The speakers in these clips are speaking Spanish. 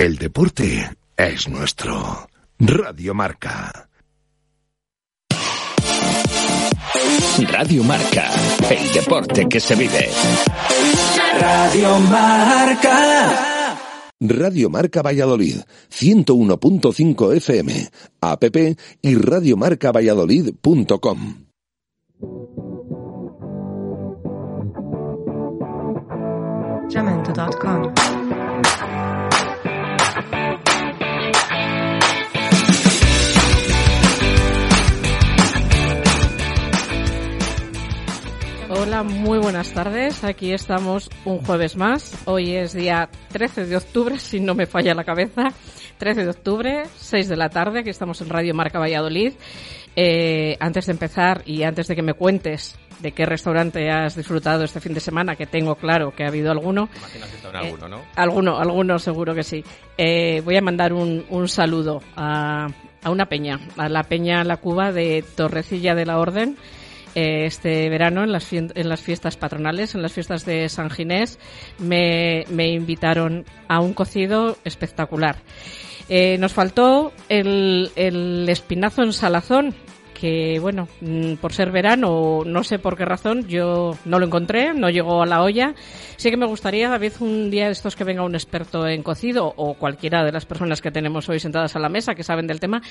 El deporte es nuestro. Radio Marca. Radio Marca, el deporte que se vive. Radio Marca. Radio Marca Valladolid, 101.5 FM, app y radiomarcavalladolid.com. Jamendo.com. Hola, muy buenas tardes. Aquí estamos un jueves más. Hoy es día 13 de octubre, si no me falla la cabeza. 13 de octubre, 6 de la tarde. Aquí estamos en Radio Marca Valladolid. Eh, antes de empezar y antes de que me cuentes de qué restaurante has disfrutado este fin de semana, que tengo claro que ha habido alguno. alguno, ¿no? Alguno, alguno seguro que sí. Eh, voy a mandar un, un saludo a, a una peña, a la peña La Cuba de Torrecilla de la Orden eh, este verano en las, en las fiestas patronales, en las fiestas de San Ginés, me, me invitaron a un cocido espectacular. Eh, nos faltó el, el espinazo en salazón, que bueno, mm, por ser verano, no sé por qué razón, yo no lo encontré, no llegó a la olla. Sí que me gustaría, David, un día de estos que venga un experto en cocido o cualquiera de las personas que tenemos hoy sentadas a la mesa que saben del tema,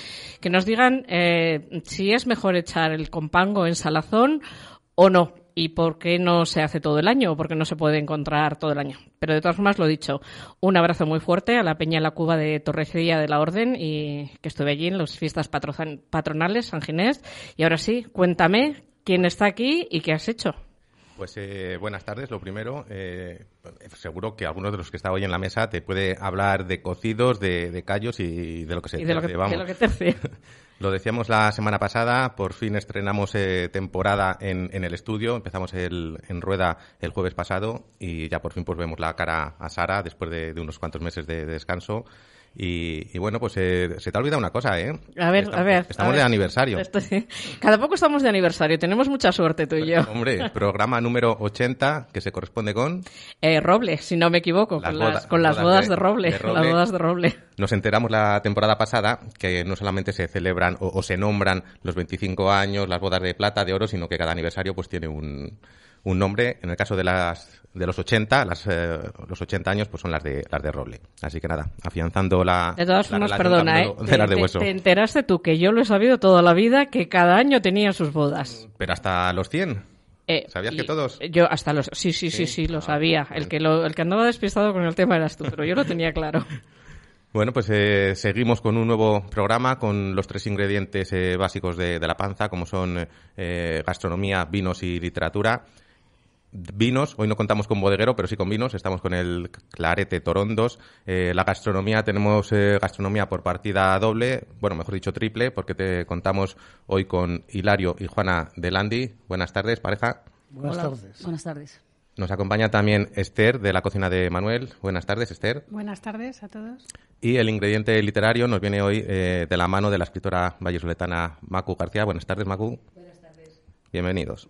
que nos digan eh, si es mejor echar el compango en salazón o no. Y por qué no se hace todo el año o por qué no se puede encontrar todo el año. Pero de todas formas, lo dicho, un abrazo muy fuerte a la Peña la Cuba de Torrecilla de la Orden y que estuve allí en las fiestas patro- patronales San Ginés. Y ahora sí, cuéntame quién está aquí y qué has hecho. Pues eh, buenas tardes. Lo primero, eh, seguro que algunos de los que está hoy en la mesa te puede hablar de cocidos, de, de callos y de lo que se Y de lo que, tercie, vamos. de lo que tercie. Lo decíamos la semana pasada, por fin estrenamos eh, temporada en, en el estudio, empezamos el, en rueda el jueves pasado y ya por fin pues vemos la cara a Sara después de, de unos cuantos meses de, de descanso. Y, y bueno, pues eh, se te ha olvidado una cosa, ¿eh? A ver, Estamos- a ver. Estamos a de ver. aniversario. Esto sí. Cada poco estamos de aniversario. Tenemos mucha suerte tú y yo. Hombre, programa número 80 que se corresponde con... Eh, Roble, si no me equivoco, Las con, bodas- las, con las bodas bodas de- de, roble, de Roble. Las bodas de Roble. Nos enteramos la temporada pasada que no solamente se celebran o, o se nombran los 25 años, las bodas de plata, de oro, sino que cada aniversario pues tiene un, un nombre. En el caso de las de los 80, las, eh, los 80 años pues son las de las de roble. Así que nada, afianzando la De todas formas, perdona, ¿eh? de las de hueso. te enteraste tú que yo lo he sabido toda la vida que cada año tenía sus bodas. Pero hasta los 100. Eh, ¿Sabías y- que todos? Yo hasta los... Sí, sí, sí, sí, lo sabía. El que, lo, el que andaba despistado con el tema eras tú, pero yo lo tenía claro. Bueno, pues eh, seguimos con un nuevo programa con los tres ingredientes eh, básicos de, de la panza, como son eh, gastronomía, vinos y literatura. Vinos, hoy no contamos con bodeguero, pero sí con vinos. Estamos con el Clarete Torondos. Eh, la gastronomía, tenemos eh, gastronomía por partida doble, bueno, mejor dicho triple, porque te contamos hoy con Hilario y Juana de Landi. Buenas tardes, pareja. Buenas tardes. Buenas tardes. Nos acompaña también Esther de la cocina de Manuel. Buenas tardes, Esther. Buenas tardes a todos. Y el ingrediente literario nos viene hoy eh, de la mano de la escritora vallesoletana Macu García. Buenas tardes, Macu. Buenas tardes. Bienvenidos.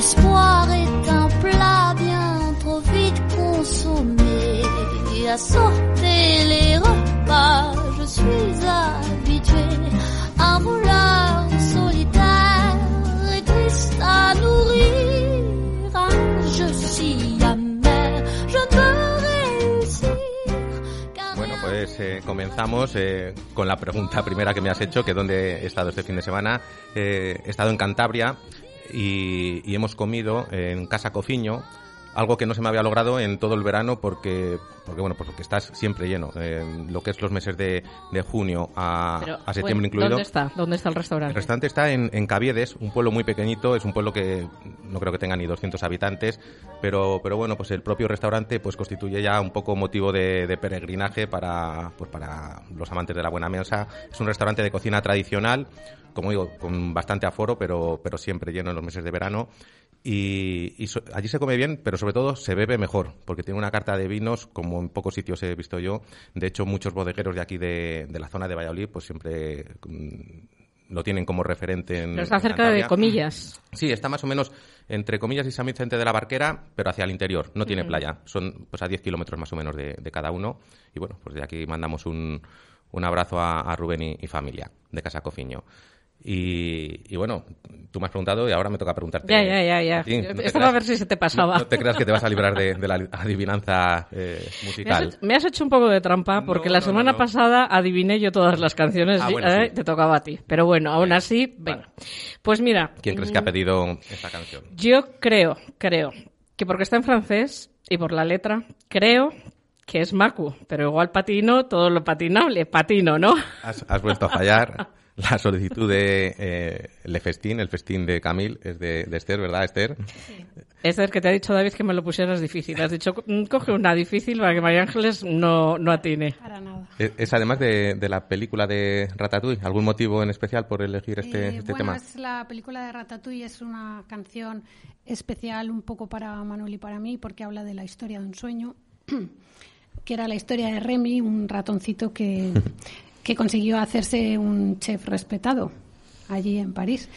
L'espoir est un plat bien trop vite consommé. À sortir les repas, je suis habitué. Un voleur solitaire et triste à nourrir. Un je suis amer, je ne veux réussir. car Bueno, pues eh, comenzamos eh, con la pregunta primera que me has hecho, que dónde he estado este fin de semana. Eh, he estado en Cantabria y, y hemos comido en Casa Cofiño, algo que no se me había logrado en todo el verano porque, porque bueno, porque estás siempre lleno. En lo que es los meses de, de junio a, Pero, a septiembre bueno, incluido. ¿Dónde está? ¿Dónde está el El restaurante? restaurante está en, en Caviedes, un pueblo muy pequeñito, es un pueblo que no creo que tenga ni 200 habitantes, pero, pero bueno, pues el propio restaurante pues constituye ya un poco motivo de, de peregrinaje para, pues para los amantes de la buena mesa. Es un restaurante de cocina tradicional, como digo, con bastante aforo, pero, pero siempre lleno en los meses de verano. Y, y so- allí se come bien, pero sobre todo se bebe mejor, porque tiene una carta de vinos como en pocos sitios he visto yo. De hecho, muchos bodegueros de aquí de, de la zona de Valladolid, pues siempre mm, lo tienen como referente en. Pero está en cerca de comillas. Sí, está más o menos entre comillas y San Vicente de la Barquera, pero hacia el interior. No tiene playa. Son pues a 10 kilómetros más o menos de, de cada uno. Y bueno, pues de aquí mandamos un, un abrazo a, a Rubén y, y familia de Casa Cofiño. Y, y bueno, tú me has preguntado y ahora me toca preguntarte. Ya, ya, ya, ya. ti. No Estaba a creas- ver si se te pasaba. No, no te creas que te vas a librar de, de la adivinanza eh, Me has, musical. hecho, me has hecho un poco de trampa porque No, la semana no, no. pasada adiviné yo todas las canciones Ah, y, bueno, eh, sí. te tocaba a ti. Pero bueno, aún así, venga. Pues mira, ¿Quién crees que ha pedido esta canción? yo creo, creo que porque está en francés y por la letra, creo que es Macu, pero igual patino todo lo patinable, patino, ¿no? Has, has vuelto a fallar. La solicitud de eh, Le Festín, el festín de Camil, es de, de Esther, ¿verdad, Esther? Es el que te ha dicho David que me lo pusieras difícil. Has dicho, "Mm, coge una difícil para que María Ángeles no, no atine. Para nada. Es, es además de, de la película de Ratatouille. ¿Algún motivo en especial por elegir este, Eh, este bueno, tema? es la película de Ratatouille, es una canción especial un poco para Manuel y para mí, porque habla de la historia de un sueño, que era la historia de Remy, un ratoncito que, que consiguió hacerse un chef respetado allí en París.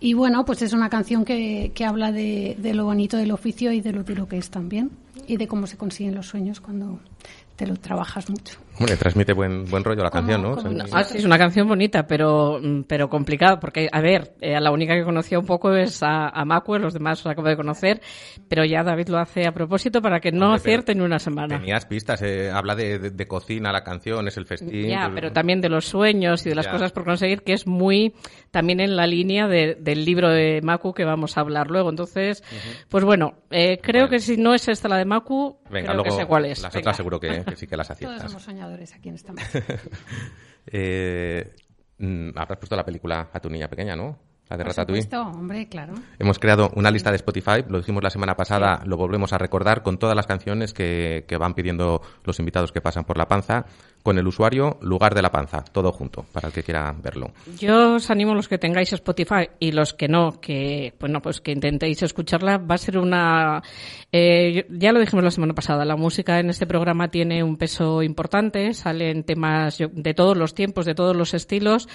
Y bueno, pues es una canción que, que habla de, de lo bonito del oficio y de lo duro que es también, y de cómo se consiguen los sueños cuando te lo trabajas mucho. Hombre, transmite buen, buen rollo la ¿Cómo- canción, ¿no? cómo O sea, no? Ah, sí, es una canción bonita, pero, mm, pero complicada, porque, a ver, eh, la única que conocía un poco es a, a Macue, los demás os acabo de conocer, pero ya David lo hace a propósito para que no Hombre, acierte en una semana. Tenías pistas, eh, habla de, de- de cocina la canción, es el festín. Ya, pues- pero también de los sueños y de las Ya. cosas por conseguir, que es muy también en la línea de- del libro de Macu que vamos a hablar luego. Entonces, pues bueno, eh, creo Bueno. que si no es esta la de Macu, Venga, creo luego que sé cuál es. las Venga. otras seguro que, que sí que las Todos aciertas. Aquí en esta. Eh, mm, habrás puesto la película a tu niña pequeña, ¿no? La de Por Ratatouille. supuesto, hombre, claro. Hemos creado una lista de Spotify, lo dijimos la semana pasada, lo volvemos a recordar con todas las canciones que, que van pidiendo los invitados que pasan por la panza, con el usuario lugar de la panza, todo junto, para el que quiera verlo. Yo os animo los que tengáis Spotify y los que no, que bueno, pues que intentéis escucharla. Va a ser una, eh, ya lo dijimos la semana pasada, la música en este programa tiene un peso importante, salen temas de todos los tiempos, de todos los estilos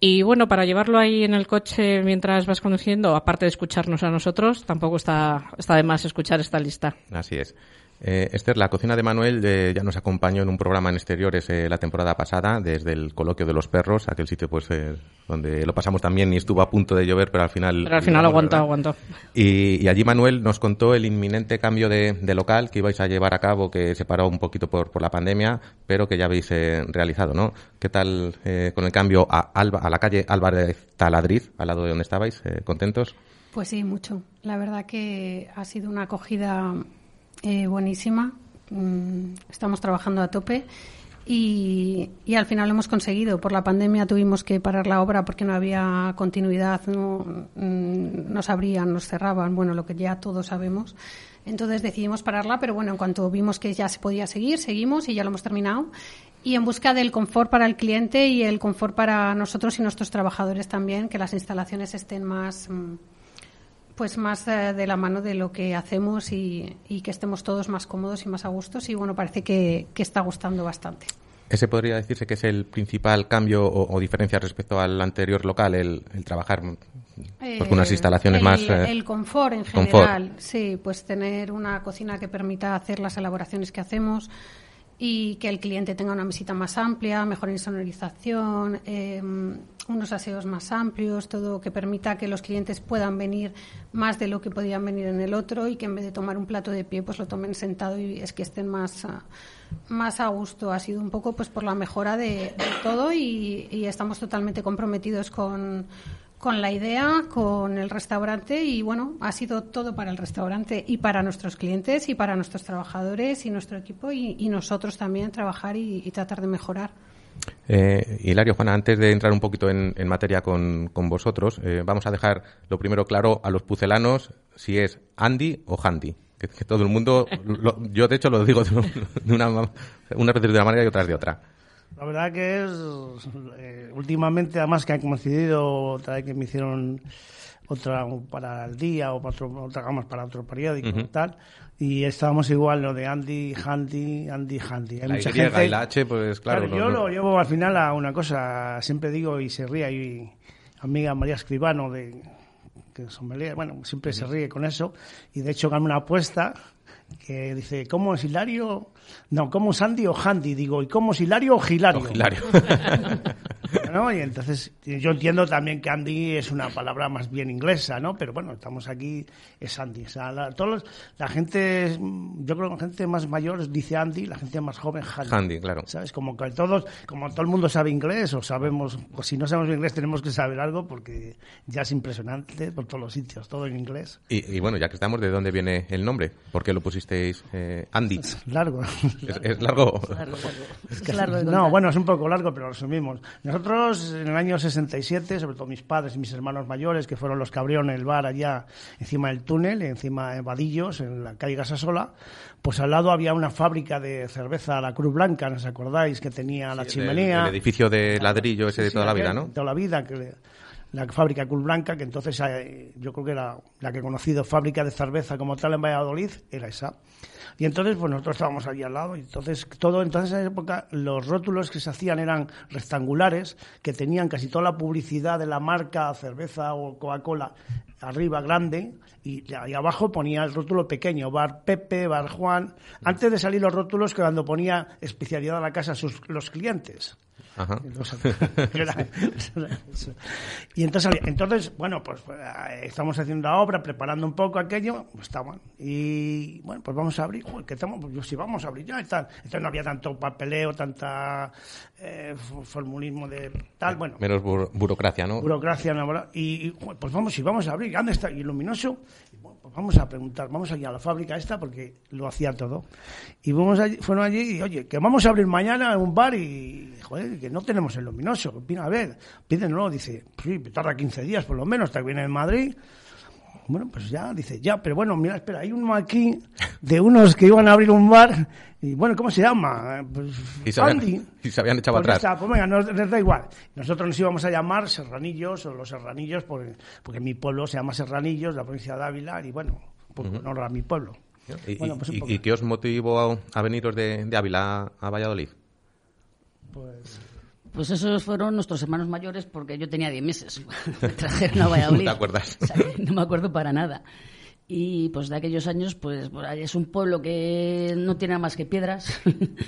y bueno, para llevarlo ahí en el coche mientras vas conduciendo, aparte de escucharnos a nosotros, tampoco está, está de más escuchar esta lista. Así es. Eh, Esther, la cocina de Manuel eh, ya nos acompañó en un programa en exteriores eh, la temporada pasada, desde el coloquio de los perros, aquel sitio pues eh, donde lo pasamos también y estuvo a punto de llover, pero al final... Pero al final aguantó, aguantó. Y, y allí Manuel nos contó el inminente cambio de, de local que ibais a llevar a cabo, que se paró un poquito por, por la pandemia, pero que ya habéis eh, realizado, ¿no? ¿Qué tal eh, con el cambio a, Alba, a la calle Álvarez Taladriz, al lado de donde estabais? Eh, ¿Contentos? Pues sí, mucho. La verdad que ha sido una acogida eh, buenísima. Mm, Estamos trabajando a tope y, y al final lo hemos conseguido. Por la pandemia tuvimos que parar la obra porque no había continuidad, no, mm, nos abrían, nos cerraban, bueno, lo que ya todos sabemos. Entonces decidimos pararla, pero bueno, en cuanto vimos que ya se podía seguir, seguimos y ya lo hemos terminado. Y en busca del confort para el cliente y el confort para nosotros y nuestros trabajadores también, que las instalaciones estén más, mm, pues más eh, de la mano de lo que hacemos y, y que estemos todos más cómodos y más a gustos. Y bueno, parece que, que está gustando bastante. Ese podría decirse que es el principal cambio o, o diferencia respecto al anterior local, el, el trabajar pues, con unas Eh, instalaciones el, más... eh, el confort en confort. general, sí, pues tener una cocina que permita hacer las elaboraciones que hacemos y que el cliente tenga una mesita más amplia, mejor insonorización, eh, unos aseos más amplios, todo que permita que los clientes puedan venir más de lo que podían venir en el otro y que en vez de tomar un plato de pie, pues lo tomen sentado y es que estén más, ah, más a gusto. Ha sido un poco pues por la mejora de, de todo y, y estamos totalmente comprometidos con con la idea, con el restaurante y bueno, ha sido todo para el restaurante y para nuestros clientes y para nuestros trabajadores y nuestro equipo y, nosotros también trabajar y, tratar de mejorar. Eh, Hilario, Juana, antes de entrar un poquito en, materia con, vosotros, eh, vamos a dejar lo primero claro a los pucelanos si es Andy o Handy. Que, todo el mundo, yo de hecho lo digo de, una, una vez de una manera y otras de otra. La verdad que es, eh, últimamente, además que han coincidido, otra vez que me hicieron otra para el día o para otro, otra gama para otro periódico y tal, y estábamos igual lo de Andy, Handy, Andy, Handy. Hay la mucha gente, H, pues claro. yo lo llevo al final a una cosa, siempre digo y se ríe, y amiga María Escribano de que sommelier, bueno, siempre se ríe con eso, y de hecho ganó una apuesta que dice, ¿cómo es Hilario? No, ¿cómo es Andy o Handy? Digo, ¿y cómo es Hilario o Hilario? Y entonces yo entiendo también que Andy es una palabra más bien inglesa, ¿no? Pero bueno, estamos aquí, es Andy. O sea, la, todos la gente, yo creo que la gente más mayor dice Andy, la gente más joven Handy. Handy, claro. ¿Sabes? Como que todos, como todo el mundo sabe inglés o sabemos, o si no sabemos inglés tenemos que saber algo porque ya es impresionante por todos los sitios, todo en inglés. Y, bueno, ya que estamos, ¿de dónde viene el nombre? ¿Por qué lo pusisteis eh, Andy? Es largo. ¿Es, largo? Es largo. no, bueno, es un poco largo, pero lo resumimos. Nosotros en el año 67, sobre todo mis padres y mis hermanos mayores, que fueron los que abrieron el bar allá encima del túnel, encima de Vadillos, en la calle Gasasola, pues al lado había una fábrica de cerveza, la Cruz Blanca, ¿no os acordáis? Que tenía la chimenea. El, edificio de ladrillo ese de toda la vida, ¿no? Toda la vida, que la fábrica Cruz Blanca, que entonces eh, yo creo que era la que he conocido fábrica de cerveza como tal en Valladolid, era esa. Y entonces, pues nosotros estábamos allí al lado. Y entonces, todo, entonces en esa época, los rótulos que se hacían eran rectangulares, que tenían casi toda la publicidad de la marca cerveza o Coca-Cola arriba grande y, ahí abajo ponía el rótulo pequeño, bar Pepe, bar Juan, antes de salir los rótulos que cuando ponía especialidad a la casa sus, los clientes. y entonces, entonces, bueno, pues, eh, estamos haciendo la obra, preparando un poco aquello, pues estaban. Y bueno, pues vamos a abrir, que estamos, pues sí vamos a abrir ya y tal. Entonces no había tanto papeleo, tanta eh, formulismo de tal, bueno. Menos burocracia, ¿no? Burocracia, ¿no? Y, pues vamos, y vamos a abrir, ¿dónde está? Y luminoso, pues vamos a preguntar, vamos allá a la fábrica esta porque lo hacía todo. Y fuimos allí, fueron allí y, oye, que vamos a abrir mañana un bar y, joder, que no tenemos el luminoso. A ver, pídenlo, dice, sí, tarda 15 días por lo menos, hasta que viene en Madrid. Bueno, pues ya, dice, ya, pero bueno, mira, espera, hay uno aquí de unos que iban a abrir un bar y bueno, ¿cómo se llama? Pues, y, se habían, y se habían echado pues atrás. pues venga, nos, da igual. Nosotros nos íbamos a llamar Serranillos o los Serranillos porque, porque mi pueblo se llama Serranillos, la provincia de Ávila, y bueno, por honor a mi pueblo. ¿Y, bueno, pues y, qué os motivó a, veniros de, de Ávila a Valladolid? Pues pues esos fueron nuestros hermanos mayores porque yo tenía 10 meses. Me trajeron a Valladolid. ¿No te acuerdas? no me acuerdo para nada. Y pues de aquellos años, pues es un pueblo que no tiene más que piedras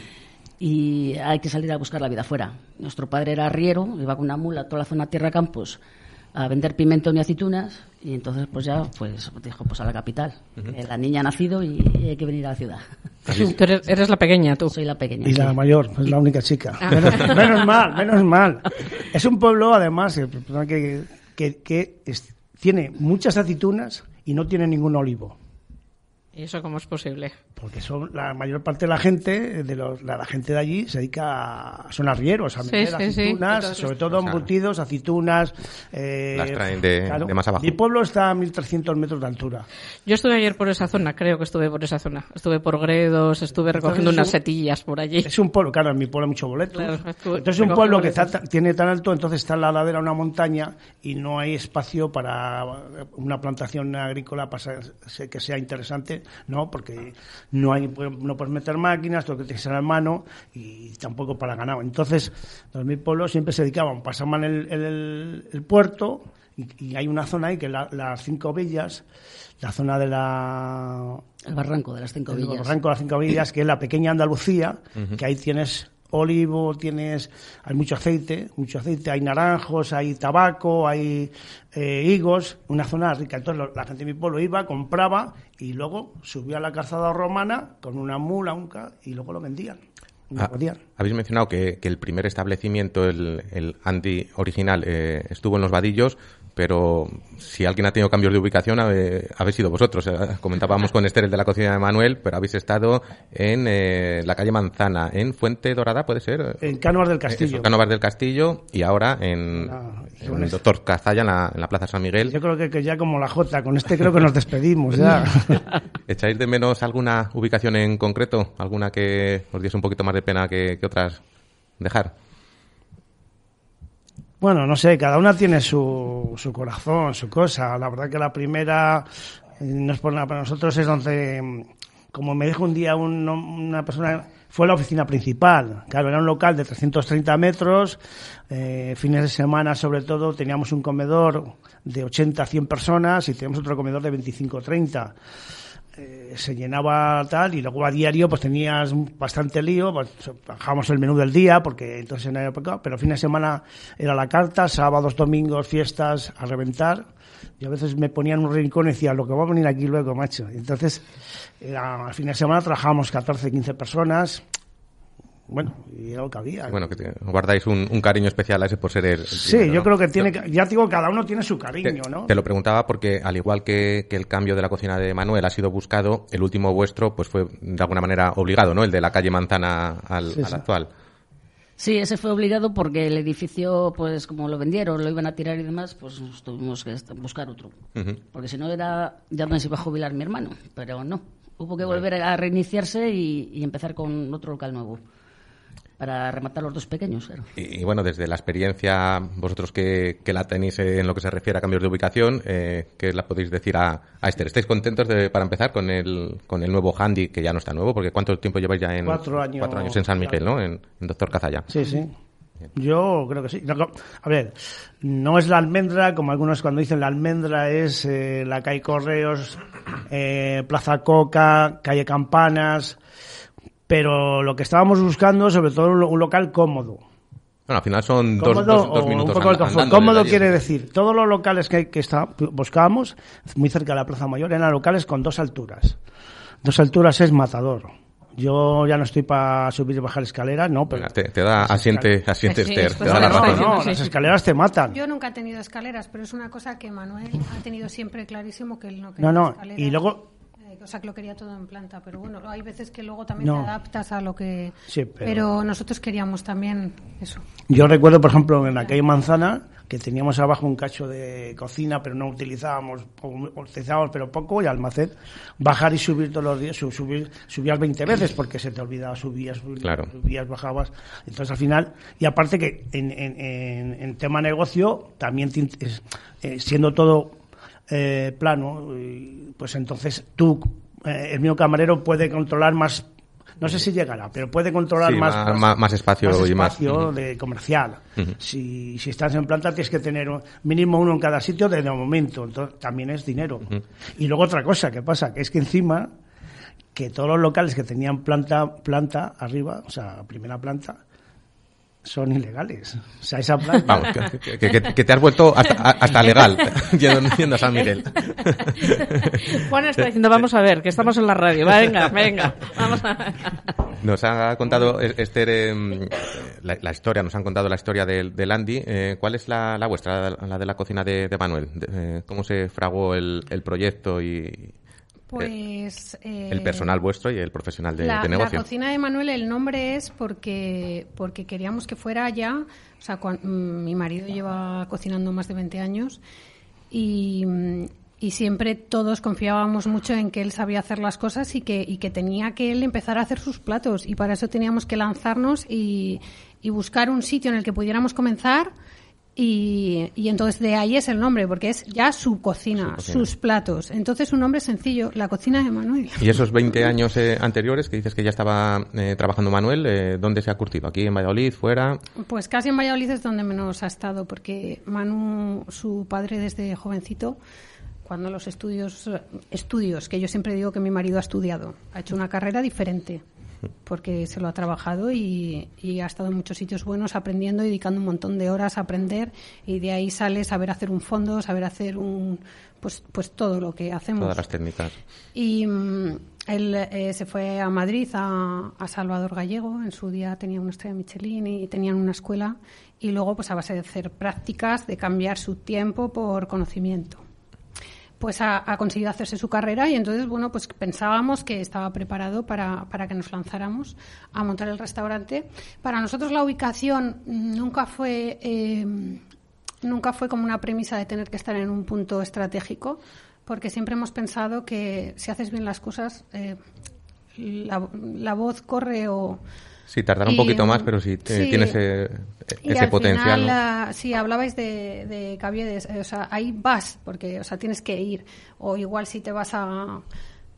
y hay que salir a buscar la vida afuera. Nuestro padre era arriero, iba con una mula a toda la zona Tierra Campos a vender pimentón y aceitunas y entonces pues ya pues dijo pues a la capital. La niña ha nacido y hay que venir a la ciudad. Tú eres, la pequeña, tú. Soy la pequeña. Y la mayor, es la única chica. Ah. Menos, mal, menos mal. Es un pueblo, además, eh, que, que, que tiene muchas aceitunas y no tiene ningún olivo. ¿Y eso cómo es posible? Porque son la mayor parte de la gente, de los, la, gente de allí se dedica a, son arrieros, a meter aceitunas, sobre todo embutidos, aceitunas. Eh, las traen de, más abajo. Mi pueblo está a 1.300 metros de altura. Yo estuve ayer por esa zona, creo que estuve por esa zona. Estuve por Gredos, estuve recogiendo unas setillas por allí. Es un pueblo, claro, en mi pueblo hay mucho boleto. entonces es un pueblo que tiene tan alto, entonces está en la ladera una montaña y no hay espacio para una plantación agrícola para que sea interesante ¿no? Porque no hay no puedes meter máquinas, todo que tienes en la mano y tampoco para ganado. Entonces, los mil pueblos siempre se dedicaban, pasaban el, el, puerto y, hay una zona ahí que la, las cinco villas, la zona de la... El barranco de las cinco villas. El barranco de las cinco villas, que es la pequeña Andalucía, que ahí tienes olivo, tienes, hay mucho aceite, mucho aceite, hay naranjos, hay tabaco, hay eh, higos, una zona rica. Entonces la gente de mi pueblo iba, compraba y luego subía a la calzada romana con una mula, un y luego lo vendían. Ah. Habéis mencionado que, que el primer establecimiento, el, el Andy original, eh, estuvo en los vadillos, pero si alguien ha tenido cambios de ubicación, habe- habéis sido vosotros. Eh, Comentábamos con Esther el de la cocina de Manuel, pero habéis estado en eh, la calle Manzana, en Fuente Dorada, ¿puede ser? En Cánovas del Castillo. Eso, Cánovas del Castillo y ahora en, Ah, en el. Doctor Cazalla, en la, en la Plaza San Miguel. Yo creo que, que ya como la Jota, con este creo que nos despedimos ya. ¿Echáis de menos alguna ubicación en concreto? ¿Alguna que os diese un poquito más de pena que, que otras dejar? Bueno, no sé, cada una tiene su, su corazón, su cosa. La verdad que la primera, eh, no es por nada, para nosotros es donde, mm, como me dijo un día un- una persona, fue la oficina principal. Claro, era un local de 330 metros, eh, fines de semana sobre todo, teníamos un comedor de 80 a 100 personas y teníamos otro comedor de 25 o 30 eh, se llenaba tal y luego a diario pues tenías bastante lío, pues, bajábamos el menú del día porque entonces en la época, pero fin de semana era la carta, sábados, domingos, fiestas a reventar. Y a veces me ponían un rincón y decía, lo que va a venir aquí luego, macho. Entonces, al fin de semana trabajábamos 14, 15 personas. Bueno, y era lo que había. Bueno, que te- guardáis un, un cariño especial a ese por ser el, el sí, primero, yo ¿no? creo que tiene, que- ya digo, cada uno tiene su cariño, Te, ¿no? te lo preguntaba porque, al igual que, que el cambio de la cocina de Manuel ha sido buscado, el último vuestro pues fue de alguna manera obligado, ¿no? El de la calle Manzana al, Sí, al sí. actual. Sí, ese fue obligado porque el edificio, pues como lo vendieron, lo iban a tirar y demás, pues nos tuvimos que buscar otro. Porque si no era, ya me se iba a jubilar mi hermano, pero no. Hubo que volver a reiniciarse y, y empezar con otro local nuevo. Para rematar los dos pequeños, claro. Y, y bueno, desde la experiencia, vosotros que, que la tenéis en lo que se refiere a cambios de ubicación, eh, ¿qué la podéis decir a, a Esther? ¿Estáis contentos de, para empezar con el, con el nuevo handy, que ya no está nuevo? Porque ¿cuánto tiempo lleváis ya en... Cuatro años. Cuatro años en San Miguel, ¿no? En, en Doctor Cazalla. Sí, sí. Yo creo que sí. No, A ver, no es la almendra, como algunos cuando dicen la almendra es eh, la calle Correos, eh, Plaza Coca, calle Campanas, pero lo que estábamos buscando, sobre todo un, lo- un local cómodo. Bueno, al final son dos, Cómodo dos- dos o minutos un poco and- Cómodo quiere decir, todos los locales que, que está, buscábamos, muy cerca de la Plaza Mayor, eran locales con dos alturas. Dos alturas es matador. Yo ya no estoy para subir y bajar escaleras, no, pero... Venga, te, te da asiente, asiente Sí, Esther, después te da la razón. votación. No, Sí, las escaleras te matan. Yo nunca he tenido escaleras, pero es una cosa que Manuel ha tenido siempre clarísimo que él no quería No, no, escaleras. y luego O sea, que lo quería todo en planta, pero bueno, hay veces que luego también No. te adaptas a lo que... Sí, pero- nosotros queríamos también eso. Yo recuerdo, por ejemplo, en la calle Manzana, que teníamos abajo un cacho de cocina, pero no utilizábamos, o utilizábamos pero poco, y almacén, bajar y subir todos los días, su- subir, subías 20 veces porque se te olvidaba, subías, subías, Claro. subías, bajabas. Entonces, al final, y aparte que en, en, en, en tema negocio, también te eh, siendo todo eh, plano, pues entonces tú, eh, el mío camarero puede controlar más, no sé si llegará, pero puede controlar Sí, más, más- más- más espacio más- espacio de comercial. Si, si estás en planta tienes que tener mínimo uno en cada sitio desde el momento, entonces también es dinero. Y luego otra cosa que pasa, que es que encima que todos los locales que tenían planta planta arriba, o sea, primera planta, son ilegales. O sea, esa planta... Vamos, que, que- que- que te has vuelto hasta, hasta legal yendo, yendo a San Miguel. Juan está diciendo, vamos a ver, que estamos en la radio. Venga, venga, vamos a Nos ha contado Es- Esther em, la, la historia, nos han contado la historia del, del Andy. Eh, ¿Cuál es la, la vuestra, la de la cocina de, de Manuel? De- eh, ¿Cómo se fraguó el, el proyecto y Pues... eh, el personal vuestro y el profesional de, la, de la negocio? cocina de Manuel, el nombre es porque, porque queríamos que fuera ya, o sea, mm, mi marido lleva cocinando más de 20 años y, y siempre todos confiábamos mucho en que él sabía hacer las cosas y que, y que tenía que él empezar a hacer sus platos y para eso teníamos que lanzarnos y, y buscar un sitio en el que pudiéramos comenzar. Y, y entonces de ahí es el nombre, porque es ya su cocina, Su cocina. sus platos. Entonces un nombre sencillo, la cocina de Manuel. ¿Y esos 20 años eh, anteriores que dices que ya estaba eh, trabajando Manuel, eh, dónde se ha curtido? ¿Aquí en Valladolid, fuera? Pues casi en Valladolid es donde menos ha estado, porque Manu, su padre desde jovencito, cuando los estudios, estudios, que yo siempre digo que mi marido ha estudiado, ha hecho una carrera diferente, porque se lo ha trabajado y, y ha estado en muchos sitios buenos aprendiendo dedicando un montón de horas a aprender y de ahí sale saber hacer un fondo, saber hacer un, pues, pues todo lo que hacemos. Todas las técnicas. Y, mm, él eh, se fue a Madrid, a, a Salvador Gallego. En su día tenía una estrella Michelin y tenían una escuela. Y luego, pues a base de hacer prácticas, de cambiar su tiempo por conocimiento pues ha, conseguido hacerse su carrera y entonces, bueno, pues pensábamos que estaba preparado para, para, que nos lanzáramos a montar el restaurante. Para nosotros la ubicación nunca fue, eh, nunca fue como una premisa de tener que estar en un punto estratégico, porque siempre hemos pensado que si haces bien las cosas, eh, la, la, voz corre o Sí, tardará un poquito más, pero sí, sí tiene ese, ese potencial. Final, ¿no? Sí, hablabais de, de Caviedes, o sea, ahí vas, porque, o sea, tienes que ir. O igual si te vas a,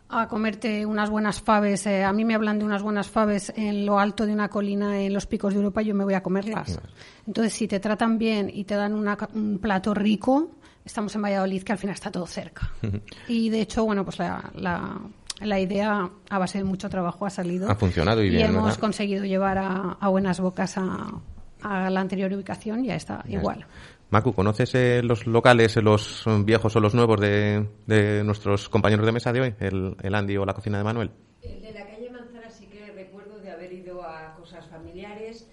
a comerte unas buenas faves, eh, a mí me hablan de unas buenas faves en lo alto de una colina en los picos de Europa, yo me voy a comerlas. Entonces, si te tratan bien y te dan una, un plato rico, estamos en Valladolid, que al final está todo cerca. y de hecho, bueno, pues la, la la idea a base de mucho trabajo ha salido. Ha funcionado y, y bien, hemos ¿verdad? conseguido llevar a, a buenas bocas a, a, la anterior ubicación y ya está Ya igual. está. Macu, ¿conoces eh, los locales, eh, los viejos o los nuevos de, de nuestros compañeros de mesa de hoy? El, el Andy o la cocina de Manuel. El de la calle Manzana sí que recuerdo de haber ido a cosas familiares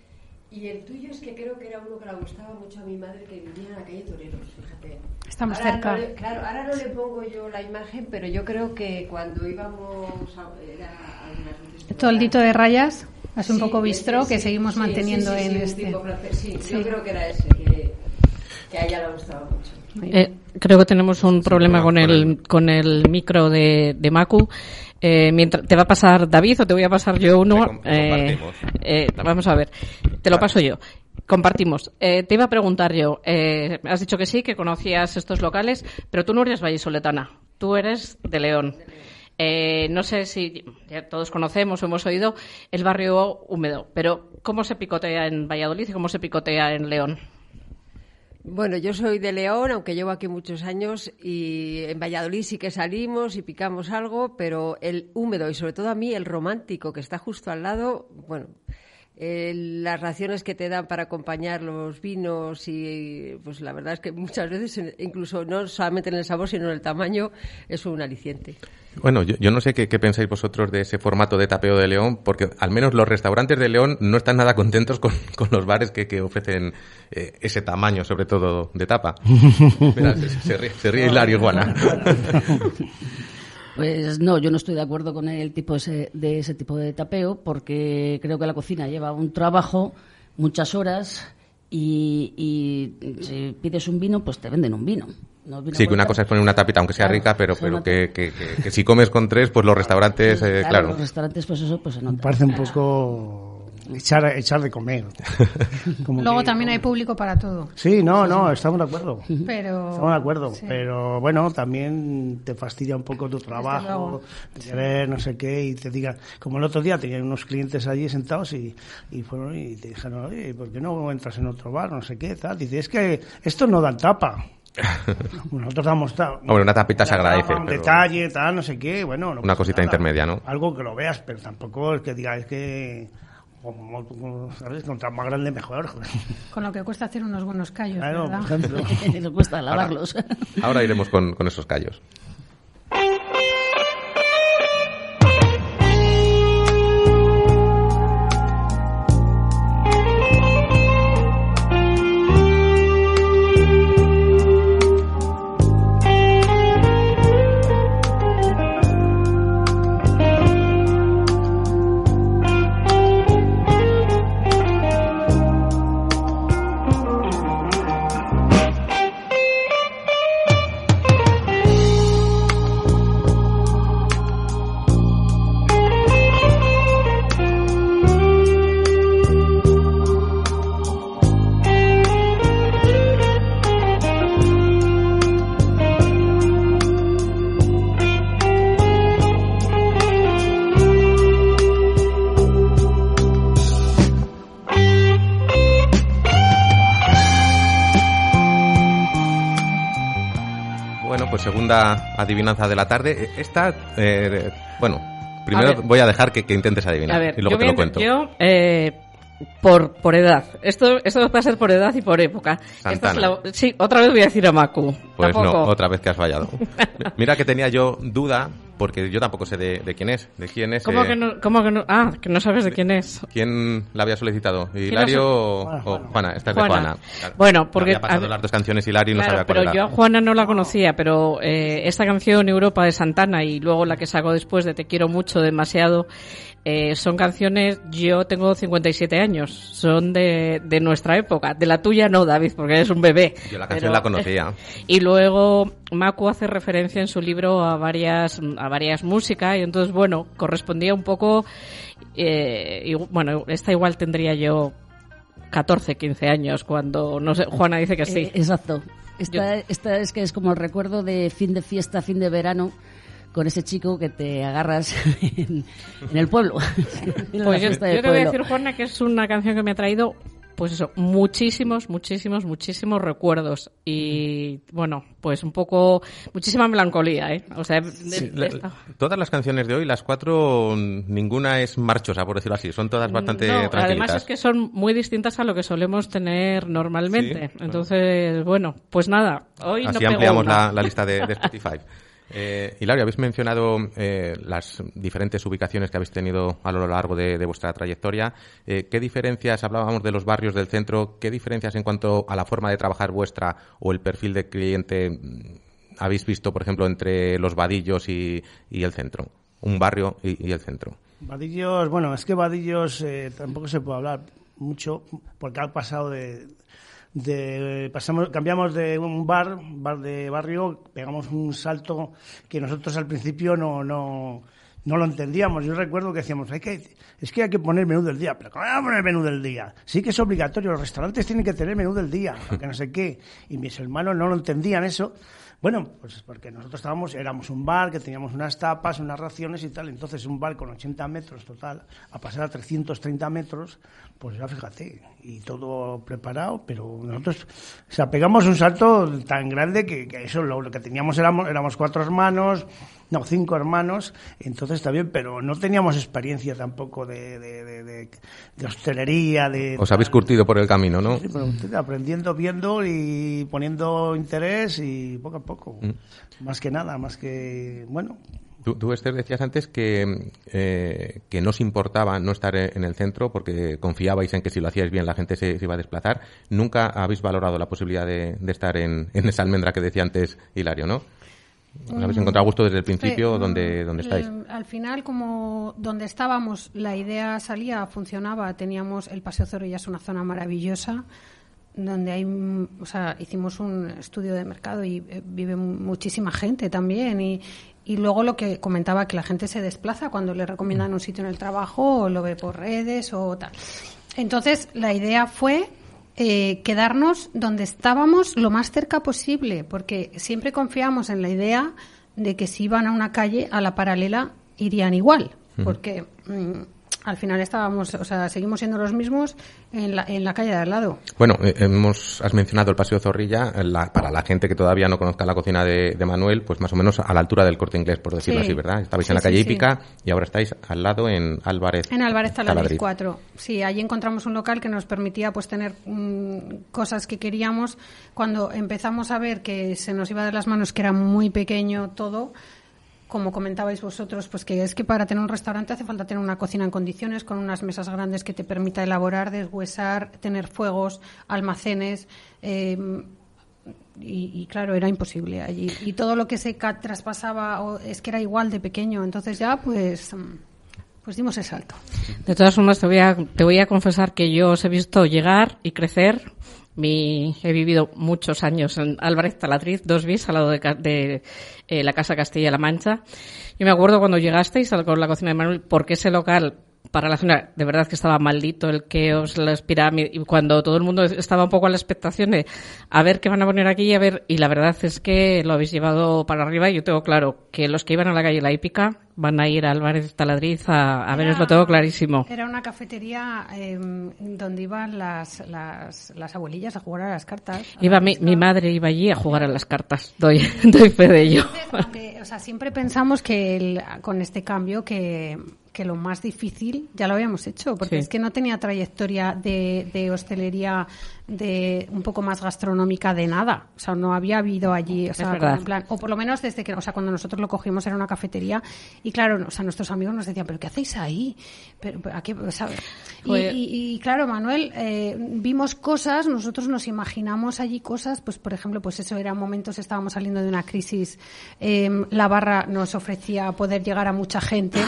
y el tuyo es que creo que era uno que le gustaba mucho a mi madre que vivía en la calle Toreros, fíjate. Estamos Ahora cerca. no le- claro, ahora no le pongo yo la imagen, pero yo creo que cuando íbamos a, era por Toldito ahí. de rayas, es un Sí, poco ese bistro que sí, seguimos sí, manteniendo sí, sí, en sí, un este. tipo francés, sí, Sí. yo creo que era ese, que, que a ella le gustaba mucho. Muy bien. Eh, creo que tenemos un problema con el, con el micro de, de Macu. Eh, mientras, ¿Te va a pasar David o te voy a pasar yo uno? Eh, eh, vamos a ver. Te lo paso yo. Compartimos. Eh, te iba a preguntar yo. eh, has dicho que sí, que conocías estos locales, pero tú no eres vallisoletana. Tú eres de León. Eh, no sé si ya todos conocemos o hemos oído el barrio húmedo, pero ¿cómo se picotea en Valladolid y cómo se picotea en León? Bueno, yo soy de León, aunque llevo aquí muchos años y en Valladolid sí que salimos y picamos algo, pero el húmedo y sobre todo a mí el romántico que está justo al lado, bueno, eh, las raciones que te dan para acompañar los vinos y pues la verdad es que muchas veces incluso no solamente en el sabor sino en el tamaño es un aliciente. Bueno, yo, yo no sé qué, qué pensáis vosotros de ese formato de tapeo de León, porque al menos los restaurantes de León no están nada contentos con, con los bares que, que ofrecen eh, ese tamaño, sobre todo de tapa. Mira, se, se ríe, se ríe Hilario Iguana. Pues no, yo no estoy de acuerdo con el tipo ese, de ese tipo de tapeo porque creo que la cocina lleva un trabajo, muchas horas y, y si pides un vino, pues te venden un vino. No Sí, que una cosa es poner una tapita, aunque sea Claro, rica, pero, pero que, que, que- que si comes con tres, pues los restaurantes, eh, claro. Los restaurantes, pues eso, pues Me nota. parece un poco echar, echar de comer. Como Luego que- también hay público para todo, Sí, no, no, estamos de acuerdo. pero Estamos de acuerdo, sí. pero bueno, también te fastidia un poco tu trabajo, luego, de querer no sé qué, y te digan, como el otro día tenían unos clientes allí sentados y, y fueron y te dijeron, oye, ¿por qué no entras en otro bar? No sé qué, tal. Dice, es que esto no dan tapa. Nosotros damos Hombre, una tapita se agradece, un pero- detalle, tal, no sé qué, bueno. no Una pasa cosita nada. intermedia, ¿no? Algo que lo veas, pero tampoco es que diga, es que, como, como, ¿sabes? Contra más grande mejor. con lo que cuesta hacer unos buenos callos, Claro, ¿verdad? por ejemplo. Cuesta lavarlos. Ahora iremos con, con esos callos. Adivinanza de la tarde. Eh, Esta, eh, bueno, primero ver. voy a dejar que, que intentes adivinar ver, y luego te lo cuento. Yo, eh, por, por edad. Esto, esto va a ser por edad y por época. Esta es Santana. la- sí, otra vez voy a decir a Macu. Pues no, otra vez que has fallado. Mira que tenía yo duda, porque yo tampoco sé de, de quién es. ¿De quién es? ¿Cómo eh, que, no, ¿Cómo que no? Ah, que no sabes de quién es. ¿Quién la había solicitado? la ¿Hilario o, Juana, o Juana? Esta es de Juana. Claro. Bueno, porque- Había pasado a- las dos canciones Hilario y no Claro, sabía cuál pero era. yo a Juana no la conocía, pero eh, esta canción Europa de Santana y luego la que saco después de Te quiero mucho, demasiado, eh, son canciones, yo tengo 57 años, son de, de nuestra época, de la tuya no, David, porque eres un bebé. Yo la canción la conocía. Y luego Macu hace referencia en su libro a varias, a varias músicas y entonces, bueno, correspondía un poco, eh, y, bueno, esta igual tendría yo 14, 15 años cuando, no sé, Juana dice que sí. Eh, exacto. Esta, esta es que es como el recuerdo de fin de fiesta, fin de verano, con ese chico que te agarras en, en el pueblo. en Pues yo, yo te voy a decir, Juana, que es una canción que me ha traído, pues eso, muchísimos, muchísimos, muchísimos recuerdos. Y bueno, pues un poco, muchísima melancolía, ¿eh? O sea, de- Sí, de la- esta- todas las canciones de hoy, las cuatro, ninguna es marchosa, por decirlo así. Son todas bastante No, tranquilitas. además es que son muy distintas a lo que solemos tener normalmente. Sí, Entonces, bueno, pues nada, hoy no Así ampliamos una. la, la lista de Spotify. Eh, Hilario, habéis mencionado eh, las diferentes ubicaciones que habéis tenido a lo largo de, vuestra trayectoria. Eh, ¿Qué diferencias, hablábamos de los barrios del centro, qué diferencias en cuanto a la forma de trabajar vuestra o el perfil de cliente mm, habéis visto, por ejemplo, entre los vadillos y, y el centro? Un barrio y, y el centro. Vadillos, bueno, es que Vadillos eh, tampoco se puede hablar mucho porque ha pasado de, de pasamos cambiamos de un bar bar de barrio pegamos un salto que nosotros al principio no no no lo entendíamos. Yo recuerdo que decíamos, hay que, es que hay que poner menú del día. Pero ¿cómo vamos a poner menú del día? Sí que es obligatorio, los restaurantes tienen que tener menú del día, aunque no sé qué. Y mis hermanos no lo entendían eso. Bueno, pues porque nosotros estábamos, éramos un bar que teníamos unas tapas, unas raciones y tal. Entonces un bar con 80 metros total, a pasar a 330 metros, pues ya fíjate, y todo preparado, pero nosotros, o sea, pegamos un salto tan grande que, eso, lo, lo que teníamos éramos, éramos cuatro hermanos, no, cinco hermanos, entonces está bien, pero no teníamos experiencia tampoco de, de, de, hostelería, de... Os habéis curtido por el camino, ¿no? Sí, pero aprendiendo, viendo y poniendo interés y poco a poco. Más que nada, más que, bueno, Tú, tú, Esther, decías antes que, eh, que no os importaba no estar en el centro porque confiabais en que si lo hacíais bien la gente se, se iba a desplazar. Nunca habéis valorado la posibilidad de, de estar en, en esa almendra que decía antes Hilario, ¿no? ¿Os habéis encontrado a gusto desde el principio Sí, donde, mm, donde estáis? eh, al final, como donde estábamos, la idea salía, funcionaba, teníamos el Paseo Zorrilla es una zona maravillosa donde hay, mm, o sea, hicimos un estudio de mercado y eh, vive muchísima gente también y, y luego lo que comentaba que la gente se desplaza cuando le recomiendan un sitio en el trabajo o lo ve por redes o tal. Entonces, la idea fue eh, quedarnos donde estábamos lo más cerca posible, porque siempre confiamos en la idea de que si iban a una calle, a la paralela, irían igual, porque mm, al final estábamos, o sea, seguimos siendo los mismos en la, en la calle de al lado. Bueno, eh, hemos, has mencionado el Paseo Zorrilla. eh, la- para la gente que todavía no conozca la cocina de, de Manuel, pues más o menos a la altura del corte inglés, por decirlo Sí. así, ¿verdad? Estabais Sí, en la calle sí. Hípica y ahora estáis al lado en Álvarez. En Álvarez Taladriz Taladriz. 4. Sí, allí encontramos un local que nos permitía pues tener mm, cosas que queríamos. Cuando empezamos a ver que se nos iba de las manos, que era muy pequeño todo, como comentabais vosotros, pues que es que para tener un restaurante hace falta tener una cocina en condiciones, con unas mesas grandes que te permita elaborar, deshuesar, tener fuegos, almacenes. eh, y, claro, era imposible allí. Y todo lo que se traspasaba es que era igual de pequeño. Entonces ya, pues, mm, pues dimos el salto. De todas formas, te voy a, te voy a confesar que yo os he visto llegar y crecer. Mi, he vivido muchos años en Álvarez Taladriz, dos bis, al lado de, de, eh, la Casa Castilla-La Mancha. Yo me acuerdo cuando llegasteis con la cocina de Manuel, porque ese local para la zona, de verdad que estaba maldito el que os las pirámides, y cuando todo el mundo estaba un poco a la expectación de a ver qué van a poner aquí y a ver, y la verdad es que lo habéis llevado para arriba y yo tengo claro que los que iban a la calle La Hípica van a ir a Álvarez Taladriz a, a ver, os lo tengo clarísimo. Era una cafetería eh, donde iban las, las, las abuelillas a jugar a las cartas. Iba mi, mi madre iba allí a jugar a las cartas, doy, doy fe de ello. O sea, siempre pensamos que el- con este cambio que, que lo más difícil ya lo habíamos hecho, porque Sí. es que no tenía trayectoria de, de hostelería de un poco más gastronómica de nada. O sea, no había habido allí, o sea, en plan, o por lo menos desde que, o sea, cuando nosotros lo cogimos era una cafetería y claro, o sea, nuestros amigos nos decían, pero ¿qué hacéis ahí? Pero, ¿a qué? O sea, y, Fue- y- y, claro, Manuel, eh, vimos cosas, nosotros nos imaginamos allí cosas, pues por ejemplo, pues eso eran momentos, estábamos saliendo de una crisis, eh, la barra nos ofrecía poder llegar a mucha gente,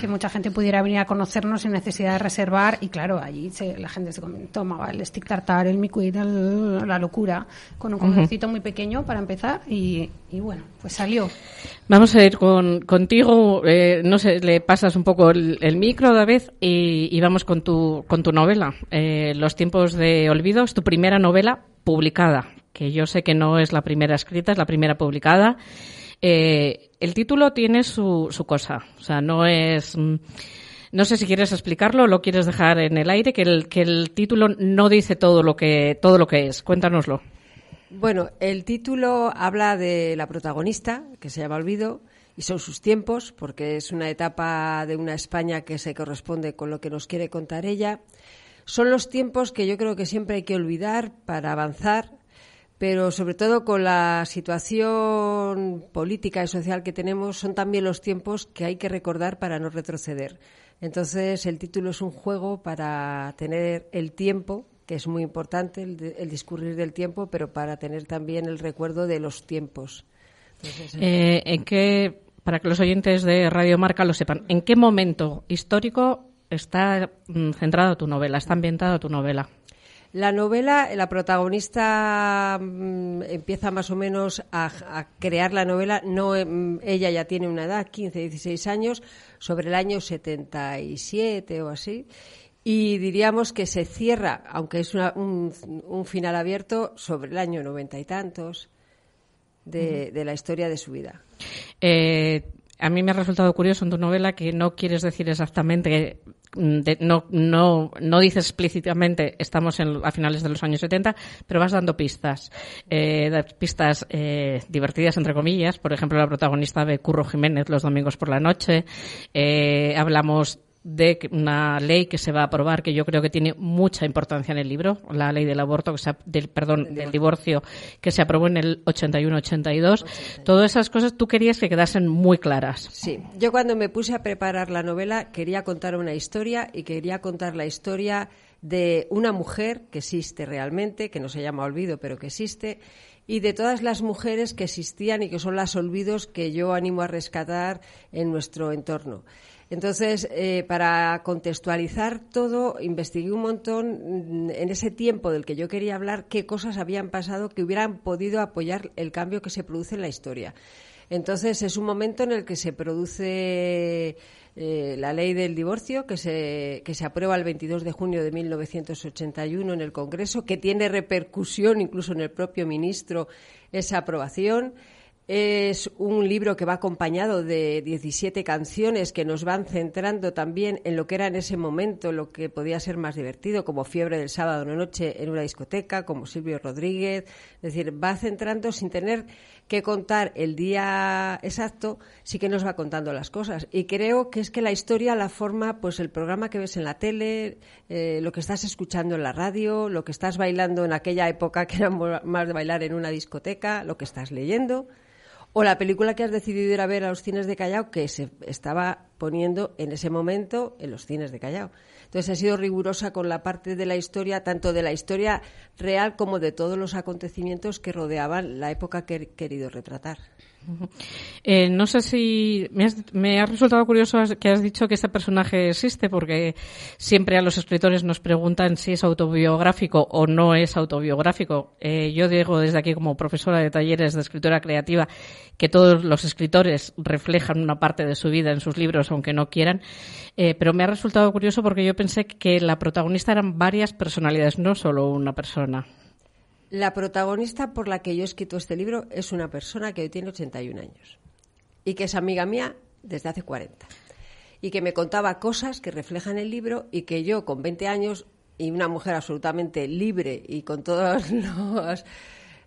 que mucha gente pudiera venir a conocernos sin necesidad de reservar y claro, allí se- la gente se tomaba el stick tartar, el micuit, el- la locura, con un comercito muy pequeño para empezar y, y bueno, pues salió. Vamos a ir con, contigo, eh, no sé, le pasas un poco el, el micro, David, y, y vamos con tu, con tu novela, eh, Los tiempos de olvido, es tu primera novela publicada, que yo sé que no es la primera escrita, es la primera publicada. Eh, el título tiene su, su cosa, o sea, no es... mm, No sé si quieres explicarlo o lo quieres dejar en el aire, que el, que el título no dice todo lo que, todo lo que es. Cuéntanoslo. Bueno, el título habla de la protagonista, que se llama Olvido, y son sus tiempos, porque es una etapa de una España que se corresponde con lo que nos quiere contar ella. Son los tiempos que yo creo que siempre hay que olvidar para avanzar, pero sobre todo con la situación política y social que tenemos, son también los tiempos que hay que recordar para no retroceder. Entonces, el título es un juego para tener el tiempo, que es muy importante, el, de- el discurrir del tiempo, pero para tener también el recuerdo de los tiempos. Entonces, Eh, ¿En qué, para que los oyentes de Radio Marca lo sepan, en qué momento histórico está mm, centrada tu novela, está ambientada tu novela? La novela, la protagonista mm, empieza más o menos a, a crear la novela, no em, ella ya tiene una edad, 15, 16 años, sobre el año 77 o así, y diríamos que se cierra, aunque es una- un, un final abierto, sobre el año noventa y tantos de, de la historia de su vida. Eh, a mí me ha resultado curioso en tu novela que no quieres decir exactamente, mm, no, no, no dices explícitamente estamos en, a finales de los años 70, pero vas dando pistas. Eh, pistas eh, divertidas, entre comillas. Por ejemplo, la protagonista de Curro Jiménez los domingos por la noche. Eh, hablamos de una ley que se va a aprobar que yo creo que tiene mucha importancia en el libro, la ley del aborto, que se, ha- del, perdón, del divorcio que se aprobó en el 81-82. Todas esas cosas tú querías que quedasen muy claras. Sí, yo cuando me puse a preparar la novela quería contar una historia y quería contar la historia de una mujer que existe realmente, que no se llama Olvido, pero que existe, y de todas las mujeres que existían y que son las olvidos que yo animo a rescatar en nuestro entorno. Entonces, eh, para contextualizar todo, investigué un montón mm, en ese tiempo del que yo quería hablar, qué cosas habían pasado que hubieran podido apoyar el cambio que se produce en la historia. Entonces, es un momento en el que se produce eh, la ley del divorcio, que se, que se aprueba el 22 de junio de 1981 en el Congreso, que tiene repercusión incluso en el propio ministro esa aprobación. Es un libro que va acompañado de 17 canciones que nos van centrando también en lo que era en ese momento, lo que podía ser más divertido, como Fiebre del sábado en noche en una discoteca, como Silvio Rodríguez. Es decir, va centrando sin tener que contar el día exacto, sí que nos va contando las cosas. Y creo que es que la historia la forma pues el programa que ves en la tele, eh, lo que estás escuchando en la radio, lo que estás bailando en aquella época que era más de bailar en una discoteca, lo que estás leyendo. O la película que has decidido ir a ver a los cines de Callao, que se estaba poniendo en ese momento en los cines de Callao. Entonces ha sido rigurosa con la parte de la historia, tanto de la historia real como de todos los acontecimientos que rodeaban la época que he querido retratar. Eh, no sé si me, has- ha resultado curioso que has dicho que este personaje existe porque siempre a los escritores nos preguntan si es autobiográfico o no es autobiográfico. Eh, yo digo desde aquí como profesora de talleres de escritura creativa que todos los escritores reflejan una parte de su vida en sus libros aunque no quieran, Eh, pero me ha resultado curioso porque yo pensé que la protagonista eran varias personalidades, no solo una persona. La protagonista por la que yo he escrito este libro es una persona que hoy tiene 81 años y que es amiga mía desde hace 40 y que me contaba cosas que reflejan el libro y que yo con 20 años y una mujer absolutamente libre y con todos los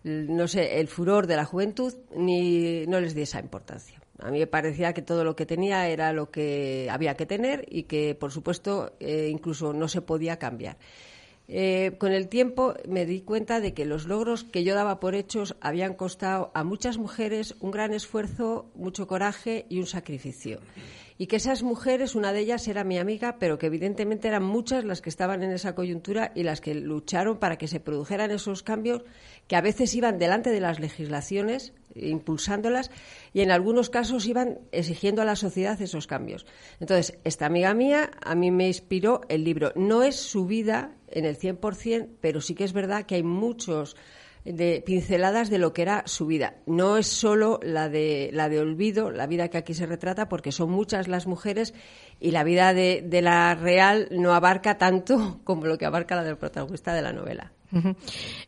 no sé, el furor de la juventud ni no les di esa importancia. A mí me parecía que todo lo que tenía era lo que había que tener y que, por supuesto, eh, incluso no se podía cambiar. Eh, con el tiempo me di cuenta de que los logros que yo daba por hechos habían costado a muchas mujeres un gran esfuerzo, mucho coraje y un sacrificio. Y que esas mujeres, una de ellas era mi amiga, pero que evidentemente eran muchas las que estaban en esa coyuntura y las que lucharon para que se produjeran esos cambios que a veces iban delante de las legislaciones, impulsándolas, y en algunos casos iban exigiendo a la sociedad esos cambios. Entonces, esta amiga mía a mí me inspiró el libro. No es su vida en el 100%, pero sí que es verdad que hay muchos de pinceladas de lo que era su vida. No es solo la de, la de olvido, la vida que aquí se retrata, porque son muchas las mujeres y la vida de, de la real no abarca tanto como lo que abarca la del protagonista de la novela.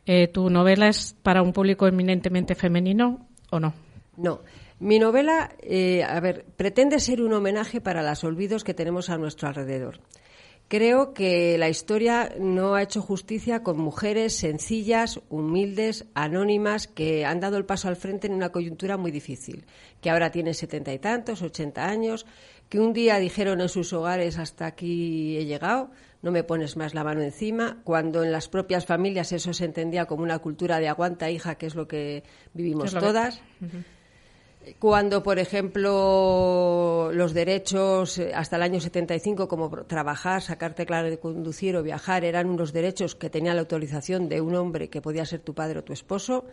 Eh, ¿Tu novela es para un público eminentemente femenino o no? No. Mi novela, eh, a ver, pretende ser un homenaje para los olvidos que tenemos a nuestro alrededor. Creo que la historia no ha hecho justicia con mujeres sencillas, humildes, anónimas, que han dado el paso al frente en una coyuntura muy difícil, que ahora tienen setenta y tantos, ochenta años, que un día dijeron en sus hogares hasta aquí he llegado, no me pones más la mano encima, cuando en las propias familias eso se entendía como una cultura de aguanta hija, que es lo que vivimos todas. Cuando, por ejemplo, los derechos eh, hasta el año 75, como trabajar, sacarte claro de conducir o viajar, eran unos derechos que tenían la autorización de un hombre que podía ser tu padre o tu esposo,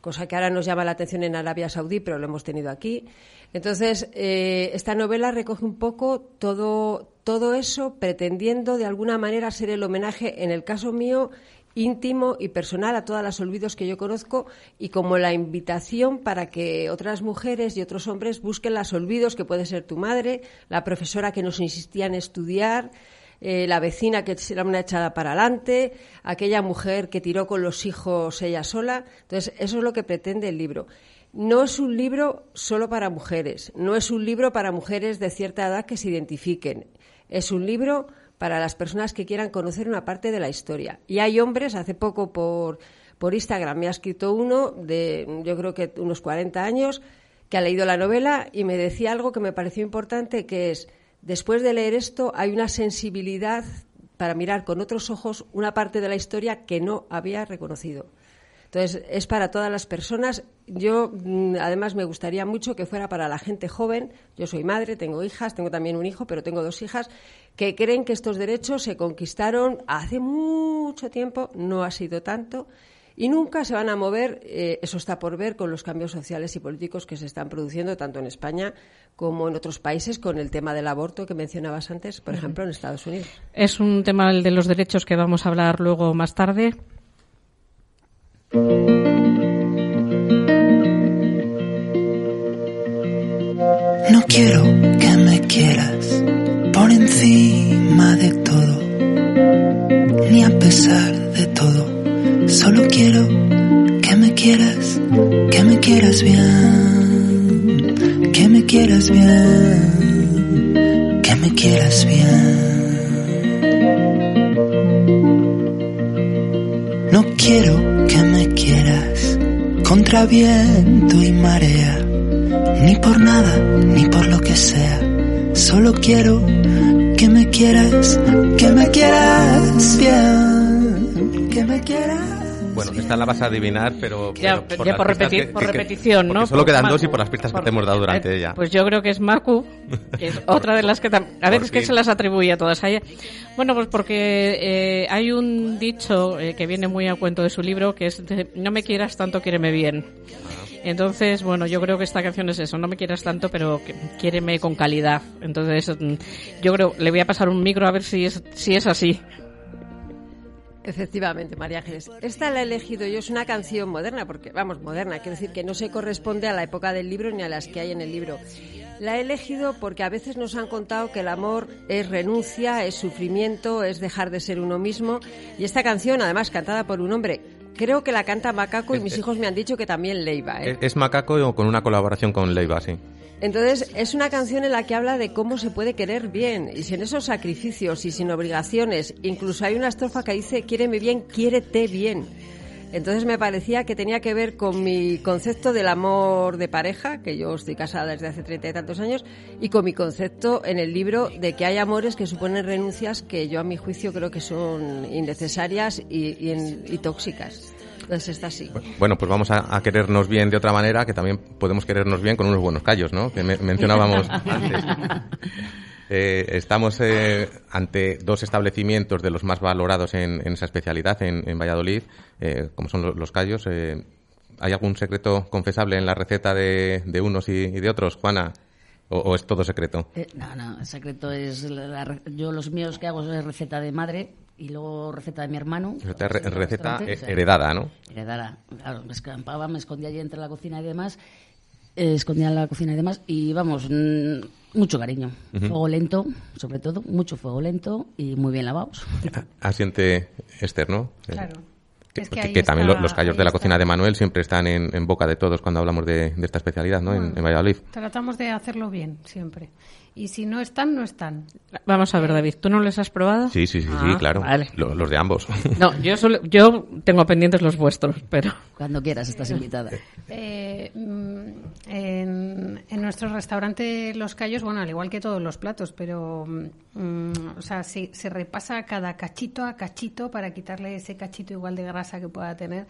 cosa que ahora nos llama la atención en Arabia Saudí, pero lo hemos tenido aquí. Entonces, eh, esta novela recoge un poco todo, todo eso, pretendiendo de alguna manera ser el homenaje, en el caso mío, íntimo y personal a todas las olvidos que yo conozco y como la invitación para que otras mujeres y otros hombres busquen las olvidos que puede ser tu madre, la profesora que nos insistía en estudiar, eh, la vecina que era una echada para adelante, aquella mujer que tiró con los hijos ella sola. Entonces, eso es lo que pretende el libro. No es un libro solo para mujeres, no es un libro para mujeres de cierta edad que se identifiquen. Es un libro para las personas que quieran conocer una parte de la historia. Y hay hombres, hace poco por, por Instagram me ha escrito uno de, yo creo que unos 40 años, que ha leído la novela y me decía algo que me pareció importante, que es, después de leer esto, hay una sensibilidad para mirar con otros ojos una parte de la historia que no había reconocido. Entonces, es para todas las personas. Yo, mm, además, me gustaría mucho que fuera para la gente joven. Yo soy madre, tengo hijas, tengo también un hijo, pero tengo dos hijas, que creen que estos derechos se conquistaron hace mucho tiempo, no ha sido tanto, y nunca se van a mover, eh, eso está por ver, con los cambios sociales y políticos que se están produciendo tanto en España como en otros países con el tema del aborto que mencionabas antes, por ejemplo, en Estados Unidos. Es un tema de los derechos que vamos a hablar luego más tarde. No quiero que me quieras encima de todo, ni a pesar de todo. Solo quiero que me quieras, que me quieras bien, que me quieras bien, que me quieras bien. No quiero que me quieras contra viento y marea, ni por nada, ni por lo que sea. Solo quiero que me quieras, que me quieras bien, que me quieras. Bueno, esta la vas a adivinar, pero, Ya, pero ya por, las pistas repeti- que- por que- que- repetición, ¿no? Solo Por quedan Macu. dos y por las pistas que te hemos dado durante Eh, ella. Pues yo creo que es Macu, que es otra de las que a veces que se las atribuye a todas a ella. Bueno, pues porque eh, hay un dicho eh, que viene muy a cuento de su libro que es de, no me quieras tanto, quiéreme bien. Entonces, bueno, yo creo que esta canción es eso, no me quieras tanto, pero quiéreme con calidad. Entonces, mm, yo creo, le voy a pasar un micro a ver si es, si es así. Efectivamente, María Ángeles. Esta la he elegido yo, es una canción moderna, porque, vamos, moderna, quiero decir que no se corresponde a la época del libro ni a las que hay en el libro. La he elegido porque a veces nos han contado que el amor es renuncia, es sufrimiento, es dejar de ser uno mismo. Y esta canción, además cantada por un hombre, creo que la canta Macaco y mis es- hijos me han dicho que también Leiva. ¿eh? Es, es Macaco con una colaboración con Leiva, sí. Entonces, es una canción en la que habla de cómo se puede querer bien y sin esos sacrificios y sin obligaciones. Incluso hay una estrofa que dice, quiéreme bien, quiérete bien. Entonces me parecía que tenía que ver con mi concepto del amor de pareja, que yo estoy casada desde hace treinta y tantos años, y con mi concepto en el libro de que hay amores que suponen renuncias que yo a mi juicio creo que son innecesarias y, y, y tóxicas. Entonces está así. Bueno, pues vamos a, a, querernos bien de otra manera, que también podemos querernos bien con unos buenos callos, ¿no? Que me, mencionábamos antes. Eh, estamos eh, ante dos establecimientos de los más valorados en, en esa especialidad en, en Valladolid, eh, como son los, los callos. Eh, ¿Hay algún secreto confesable en la receta de, de unos y, y, de otros, Juana? ¿O, o es todo secreto? Eh, no, no, el secreto es. La, la, yo los míos que hago es receta de madre y luego receta de mi hermano. Receta, re, receta heredada, ¿no? Heredada. Claro, me escampaba, me escondía allí entre la cocina y demás. Eh, escondía en la cocina y demás. Y vamos, mmm, mucho cariño. Uh -huh. Fuego lento, sobre todo. Mucho fuego lento y muy bien lavados. Asiente Esther, ¿no? Es que, que, que también está, los callos de la cocina de Manuel siempre están en, en, boca de todos cuando hablamos de, de esta especialidad, ¿no? Bueno, en, en Valladolid. Tratamos de hacerlo bien, siempre y si no están, no están. Vamos a ver, David, ¿tú no les has probado? Sí, sí, sí, ah, sí claro. Vale. Los, los, de ambos. No, yo, solo, yo tengo pendientes los vuestros, pero... Cuando quieras, estás invitada. Eh, mm, en, en, nuestro restaurante Los Callos, bueno, al igual que todos los platos, pero... Mm, o sea, se, se repasa cada cachito a cachito para quitarle ese cachito igual de grasa que pueda tener.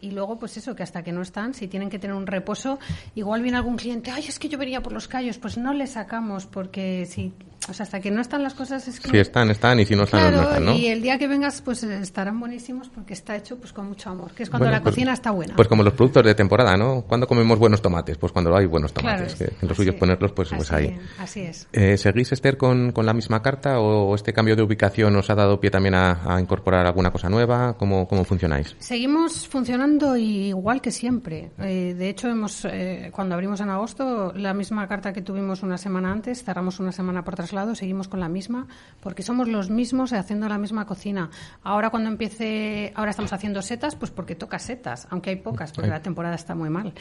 Y luego pues eso que hasta que no están si tienen que tener un reposo igual viene algún cliente ay es que yo venía por los callos pues no le sacamos porque si o sea hasta que no están las cosas es que si están están y si no están claro, no están ¿no? y el día que vengas pues estarán buenísimos porque está hecho pues con mucho amor que es cuando bueno, la pues, cocina está buena. pues como los productos de temporada no cuando comemos buenos tomates pues cuando hay buenos tomates claro, que lo suyo es ponerlos pues, pues ahí. así es. Eh, seguís Esther con, con la misma carta o este cambio de ubicación os ha dado pie también a, a incorporar alguna cosa nueva cómo cómo funcionáis seguimos funcionando igual que siempre. Eh, de hecho, hemos eh, cuando abrimos en agosto, la misma carta que tuvimos una semana antes, cerramos una semana por traslado, seguimos con la misma, porque somos los mismos haciendo la misma cocina. Ahora cuando empiece, ahora estamos haciendo setas, pues porque toca setas, aunque hay pocas, porque la temporada está muy mal.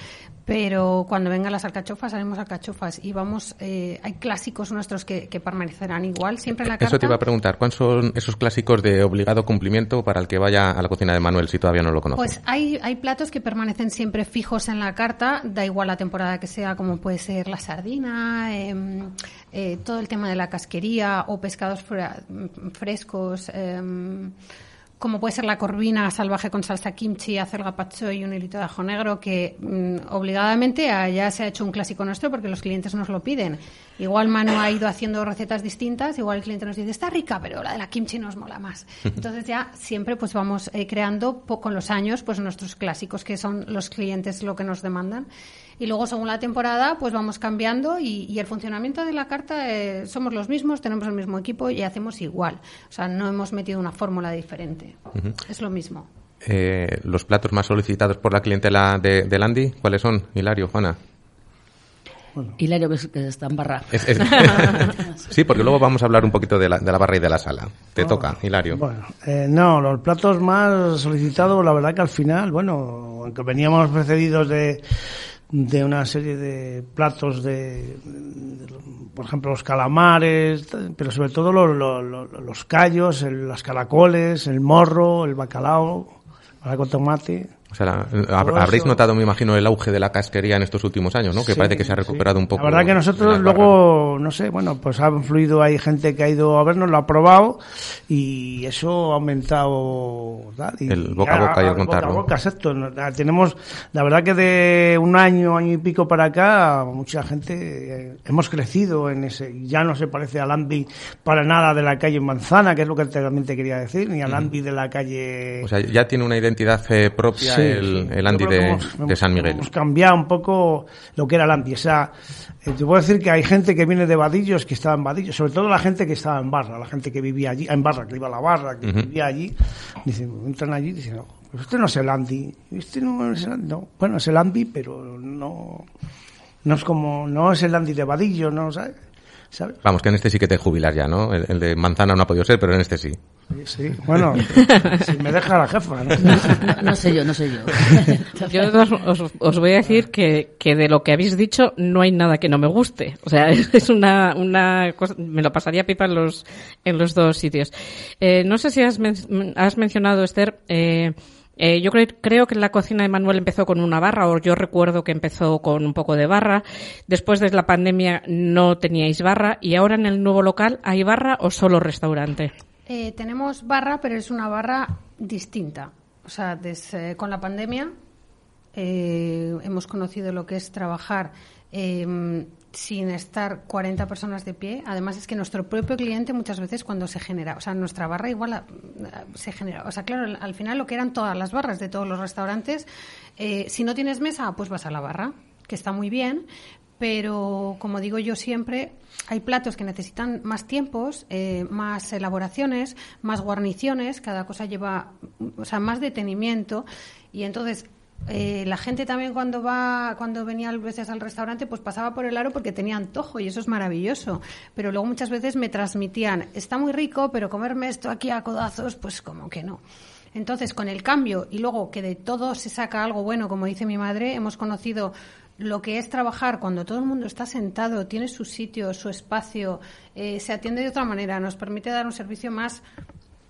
Pero cuando vengan las alcachofas, haremos alcachofas y vamos, eh, hay clásicos nuestros que, que, permanecerán igual, siempre en la carta. Eso te iba a preguntar, ¿cuáles son esos clásicos de obligado cumplimiento para el que vaya a la cocina de Manuel si todavía no lo conoce? Pues hay, hay platos que permanecen siempre fijos en la carta, da igual la temporada que sea, como puede ser la sardina, eh, eh, todo el tema de la casquería o pescados frescos. Eh, como puede ser la corvina salvaje con salsa kimchi, hacer gazpacho y un hilito de ajo negro, que mmm, obligadamente ya se ha hecho un clásico nuestro porque los clientes nos lo piden. Igual Manu ha ido haciendo recetas distintas, igual el cliente nos dice, está rica, pero la de la kimchi nos mola más. Entonces ya siempre pues vamos eh, creando con los años pues nuestros clásicos, que son los clientes lo que nos demandan y luego según la temporada pues vamos cambiando y, y el funcionamiento de la carta eh, somos los mismos, tenemos el mismo equipo y hacemos igual. O sea, no hemos metido una fórmula diferente. Uh -huh. Es lo mismo. Eh, los platos más solicitados por la clientela de, de Landy, ¿cuáles son? Hilario, Juana. Bueno. Hilario que, está en barra. Es, es... sí, porque luego vamos a hablar un poquito de la, de la barra y de la sala. Te oh, toca, Hilario. Bueno, eh, no, los platos más solicitados, la verdad que al final, bueno, aunque veníamos precedidos de de una serie de platos de, por ejemplo los calamares pero sobre todo los, los, los callos el, las caracoles el morro el bacalao con tomate o sea, la, habréis notado, me imagino, el auge de la casquería en estos últimos años, ¿no? Que sí, parece que se ha recuperado sí. un poco. La verdad que nosotros luego, no sé, bueno, pues ha influido, hay gente que ha ido a vernos, lo ha probado y eso ha aumentado. Y el boca a boca y el contarlo. Boca a boca, exacto. Tenemos, la verdad que de un año, año y pico para acá, mucha gente, eh, hemos crecido en ese, ya no se parece al Ambi para nada de la calle Manzana, que es lo que realmente quería decir, ni al Ambi de la calle. O sea, ya tiene una identidad eh, propia sí, el, el, Andy de, hemos, de, San Miguel. Hemos cambiado un poco lo que era el Andy. O sea, eh, te puedo decir que hay gente que viene de Vadillos, que estaba en Vadillos, sobre todo la gente que estaba en Barra, la gente que vivía allí, en Barra, que iba a la Barra, que uh -huh. vivía allí, dicen, entran allí y dicen, no, pues este no es el Andy, este no es el Andy, no. Bueno, es el Andy, pero no, no es como, no es el Andy de Vadillos, ¿no? ¿sabes? ¿sabes? Vamos, que en este sí que te jubilas ya, ¿no? El, el de Manzana no ha podido ser, pero en este sí. Sí, sí. bueno, si me deja la jefa. No, no, no sé yo, no sé yo. Yo os, os, voy a decir que, que de lo que habéis dicho no hay nada que no me guste. O sea, es una, una cosa, me lo pasaría pipa en los, en los dos sitios. Eh, no sé si has, men has mencionado, Esther, eh, Eh, yo creo, creo que la cocina de Manuel empezó con una barra, o yo recuerdo que empezó con un poco de barra. Después de la pandemia no teníais barra, y ahora en el nuevo local, ¿hay barra o solo restaurante? Eh, tenemos barra, pero es una barra distinta. O sea, desde, con la pandemia eh, hemos conocido lo que es trabajar eh, sin estar 40 personas de pie. Además, es que nuestro propio cliente muchas veces cuando se genera, o sea, nuestra barra igual se genera. O sea, claro, al- al final lo que eran todas las barras de todos los restaurantes, eh, si no tienes mesa, pues vas a la barra, que está muy bien. Pero, como digo yo siempre, hay platos que necesitan más tiempos, eh, más elaboraciones, más guarniciones, cada cosa lleva, o sea, más detenimiento. Y entonces, eh, la gente también cuando va, cuando venía a veces al restaurante, pues pasaba por el aro porque tenía antojo y eso es maravilloso. Pero luego muchas veces me transmitían, está muy rico, pero comerme esto aquí a codazos, pues como que no. Entonces, con el cambio y luego que de todo se saca algo bueno, como dice mi madre, hemos conocido lo que es trabajar cuando todo el mundo está sentado, tiene su sitio, su espacio, eh, se atiende de otra manera, nos permite dar un servicio más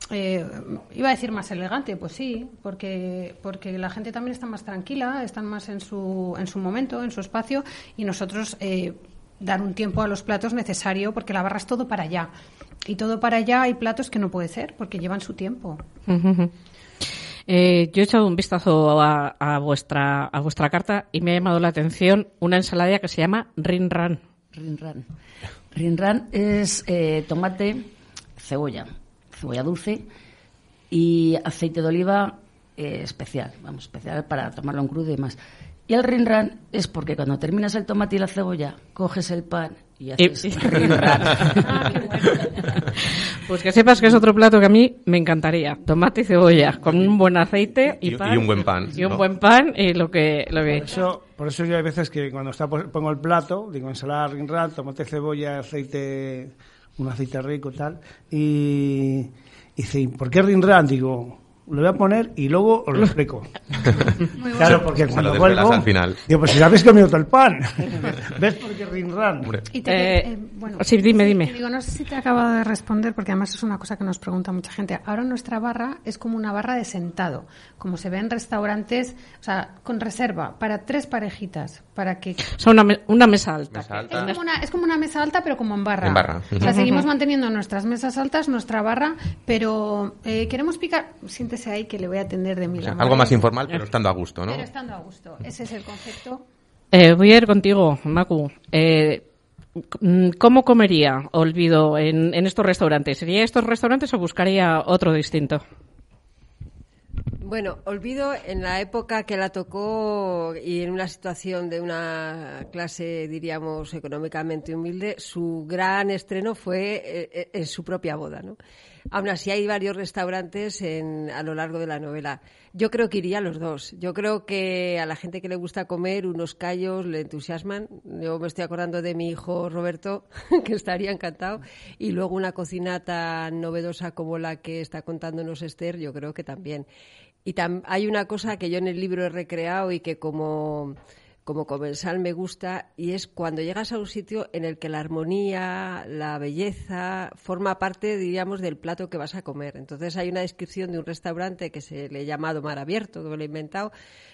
eh, iba a decir más elegante, pues sí, porque, porque la gente también está más tranquila, están más en su, en su momento, en su espacio, y nosotros eh, dar un tiempo a los platos necesario, porque la barra es todo para allá. Y todo para allá hay platos que no puede ser, porque llevan su tiempo. Eh, yo he echado un vistazo a, a vuestra a vuestra carta y me ha llamado la atención una ensalada que se llama Rinran. Rinran. Rinran es eh, tomate, cebolla, cebolla dulce y aceite de oliva eh, especial, vamos, especial para tomarlo en crudo y demás. Y el rinran es porque cuando terminas el tomate y la cebolla, coges el pan y haces Y- rinran. Pues que sepas que es otro plato que a mí me encantaría. Tomate y cebolla, con un buen aceite y, Y- pan. y un buen pan, Y un ¿no? buen pan y lo que... Lo que... Por eso, por eso yo hay veces que cuando está, pongo el plato, digo ensalada rinran, tomate, cebolla, aceite, un aceite rico tal, y, y dice, ¿por qué rinran? Digo, lo voy a poner y luego os lo explico. claro, porque Se cuando vuelvo, al final. digo, pues si habéis comido todo el pan, ¿ves por qué rinran? Y te- Eh, eh, bueno, sí, dime, dime. digo, no sé si te he acabado de responder, porque además es una cosa que nos pregunta mucha gente. Ahora nuestra barra es como una barra de sentado, como se ve en restaurantes, o sea, con reserva, para tres parejitas, para que... O sea, una, me- una mesa alta. Mesa Es como, una, es como una mesa alta, pero como en barra. En barra. O sea, seguimos manteniendo nuestras mesas altas, nuestra barra, pero eh, queremos picar... Ahí que le voy a atender de mi O sea, la algo más informal, pero estando a gusto, ¿no? Pero estando a gusto. Ese es el concepto. Eh, voy a ir contigo, Macu. Eh, ¿Cómo comería Olvido en, en estos restaurantes? ¿Sería estos restaurantes o buscaría otro distinto? Bueno, olvido en la época que la tocó y en una situación de una clase, diríamos, económicamente humilde, su gran estreno fue eh, eh, en su propia boda, ¿no? Aún así hay varios restaurantes en- a lo largo de la novela. Yo creo que iría a los dos. Yo creo que a la gente que le gusta comer unos callos le entusiasman. Yo me estoy acordando de mi hijo Roberto, que estaría encantado. Y luego una cocina tan novedosa como la que está contándonos Esther, yo creo que también. Y tam- hay una cosa que yo en el libro he recreado y que como, como comensal me gusta, y es cuando llegas a un sitio en el que la armonía, la belleza, forma parte, diríamos, del plato que vas a comer. Entonces hay una descripción de un restaurante que se le ha llamado Mar Abierto, que me lo he inventado,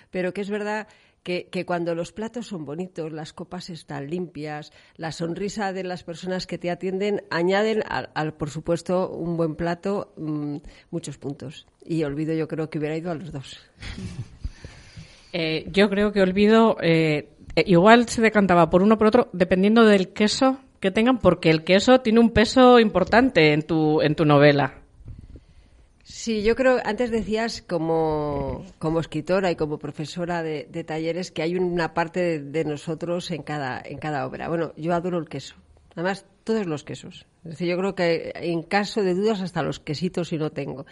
pero que es verdad que, que cuando los platos son bonitos, las copas están limpias, la sonrisa de las personas que te atienden añaden, al, por supuesto, un buen plato, mm, muchos puntos. Y olvido, yo creo que hubiera ido a los dos. Eh, yo creo que Olvido eh, eh, igual se decantaba por uno por otro dependiendo del queso que tengan, porque el queso tiene un peso importante en tu, en tu novela. Sí, yo creo, antes decías como, como escritora y como profesora de, de talleres que hay una parte de, de nosotros en cada, en cada obra. Bueno, yo adoro el queso. Además, todos los quesos. Yo creo que en caso de dudas hasta los quesitos si no tengo.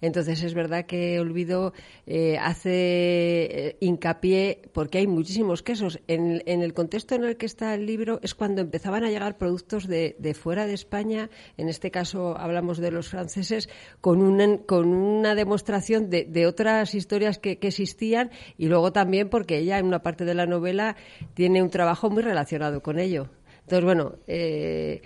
Entonces es verdad que Olvido eh, hace eh, hincapié porque hay muchísimos quesos. En, en, el contexto en el que está el libro es cuando empezaban a llegar productos de, de fuera de España, en este caso hablamos de los franceses, con una, con una demostración de, de otras historias que, que, existían y luego también porque ella en una parte de la novela tiene un trabajo muy relacionado con ello. Entonces, bueno, eh,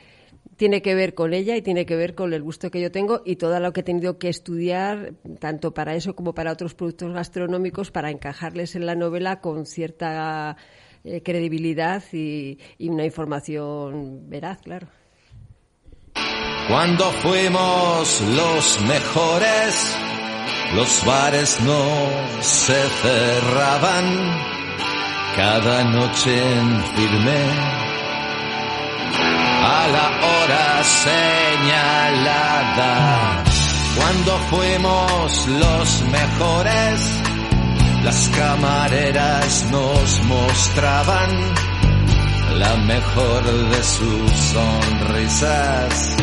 tiene que ver con ella y tiene que ver con el gusto que yo tengo y todo lo que he tenido que estudiar, tanto para eso como para otros productos gastronómicos, para encajarles en la novela con cierta eh, credibilidad y, y una información veraz, claro. Cuando fuimos los mejores, los bares no se cerraban, cada noche en firme, la hora señalada. Cuando fuimos los mejores, las camareras nos mostraban la mejor de sus sonrisas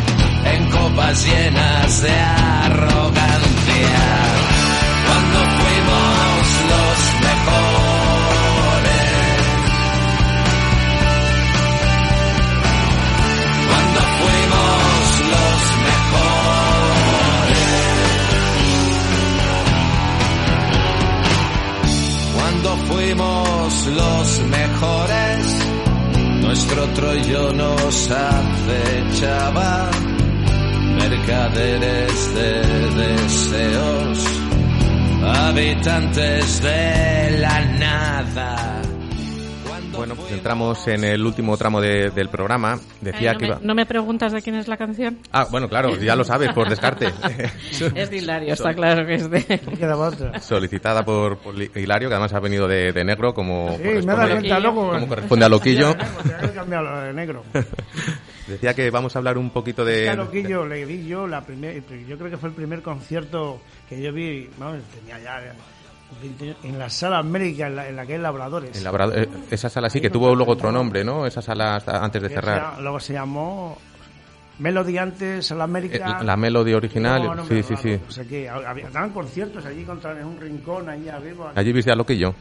en copas llenas de arrogancia. Los mejores. Nuestro Troyo nos acechaba mercaderes de deseos, habitantes de la nada. Bueno, pues entramos en el último tramo de- del programa. Decía Ay, no, que me, iba... no me preguntas de quién es la canción? Ah, bueno, claro, ya lo sabes, por descarte. es de Hilario, está claro que es de... Solicitada por, por Hilario, que además ha venido de, de negro, como, Sí, me corresponde, cuenta luego. como corresponde a Loquillo. De negro. Decía que vamos a hablar un poquito de... a Loquillo le vi yo la primer, yo creo que fue el primer concierto que yo vi, vamos, tenía ya 20 años, en la sala América, en la, en la que hay labradores. en eh, esa sala sí, que tuvo luego otro nombre, ¿no? Esa sala antes de Que cerrar. llama- luego se llamó Melody antes, Sala América. Eh, la Melody original, no sí, sí, sí. No sé qué, había, daban conciertos allí contra, en un rincón, allí arriba. Allí viste a Loquillo.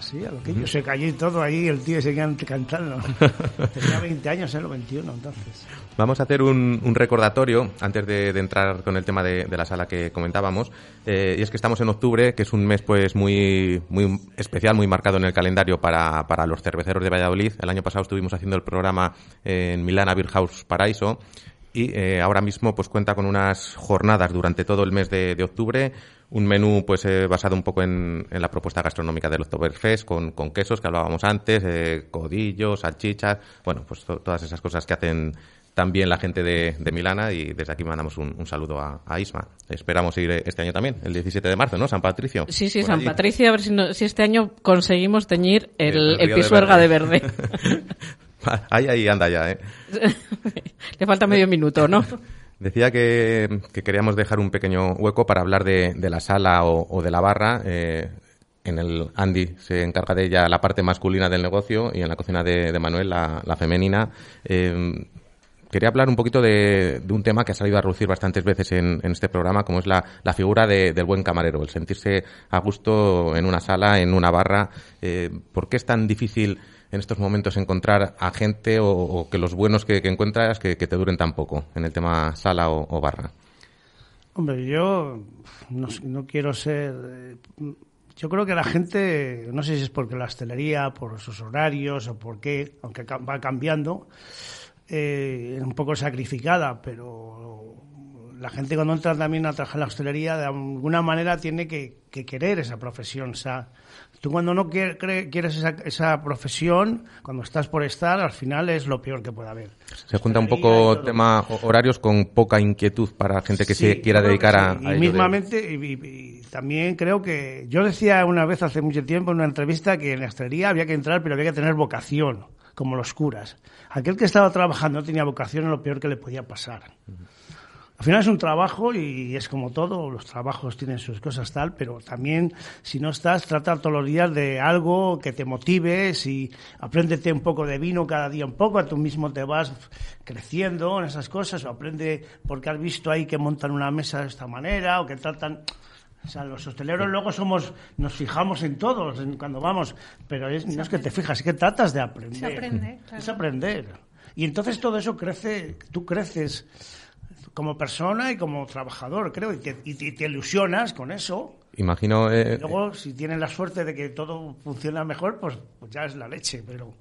Sí, a Loquillo. Se cayó y todo ahí, el tío seguía cantando. Tenía 20 años, ¿eh? Los 21, entonces. Vamos a hacer un, un recordatorio antes de, de entrar con el tema de, de la sala que comentábamos. Eh, y es que estamos en octubre, que es un mes pues muy, muy especial, muy marcado en el calendario para, para los cerveceros de Valladolid. El año pasado estuvimos haciendo el programa en Milana Beer House Paraíso. Y eh, ahora mismo pues cuenta con unas jornadas durante todo el mes de, de octubre, un menú pues eh, basado un poco en, en la propuesta gastronómica del Oktoberfest con, con quesos que hablábamos antes, eh, codillos, salchichas, bueno pues to- todas esas cosas que hacen también la gente de, de Milana y desde aquí mandamos un, un saludo a, a Isma. Esperamos ir este año también, el 17 de marzo, ¿no? San Patricio. Sí, sí, San allí. Patricio, a ver si, no- si este año conseguimos teñir el, El el río de pisuerga de verde. verde. ahí, ahí anda ya, ¿eh? Le falta medio minuto, ¿no? Decía que, que queríamos dejar un pequeño hueco para hablar de, la sala o, de la barra. eh, en el Andy se encarga de ella la parte masculina del negocio y en la cocina de, Manuel la, femenina. Eh, quería hablar un poquito de, un tema que ha salido a reducir bastantes veces en, este programa, como es la, figura de- del buen camarero, el sentirse a gusto en una sala, en una barra. Eh, ¿Por qué es tan difícil en estos momentos encontrar a gente o, o que los buenos que, que encuentras que, que te duren tan poco en el tema sala o, o barra? Hombre, yo no, no quiero ser. eh, Yo creo que la gente, no sé si es porque la hostelería, por sus horarios o por qué, aunque va cambiando, eh, un poco sacrificada, pero la gente cuando entra también a trabajar en la hostelería, de alguna manera tiene que, que querer esa profesión. O sea, tú cuando no quieres esa, esa profesión, cuando estás por estar, al final es lo peor que puede haber. Se junta un poco tema ho- horarios con poca inquietud para gente que Sí, se quiera dedicar a, sí. Y mismamente, y, y- y también creo que. Yo decía una vez hace mucho tiempo en una entrevista que en la hostelería había que entrar, pero había que tener vocación, como los curas. Aquel que estaba trabajando no tenía vocación, es lo peor que le podía pasar. Al final es un trabajo y es como todo, los trabajos tienen sus cosas tal, pero también si no estás, trata todos los días de algo que te motive, si apréndete un poco de vino cada día un poco, tú mismo te vas creciendo en esas cosas, o aprende porque has visto ahí que montan una mesa de esta manera, o que tratan... O sea, los hosteleros luego somos, nos fijamos en todos cuando vamos, pero es- no es que te fijas, es que tratas de aprender. Se aprende, claro. Es aprender. Y entonces todo eso crece, tú creces como persona y como trabajador, creo, y te, y te- y te ilusionas con eso. Imagino... eh, Luego, si tienes la suerte de que todo funciona mejor, pues, pues ya es la leche, pero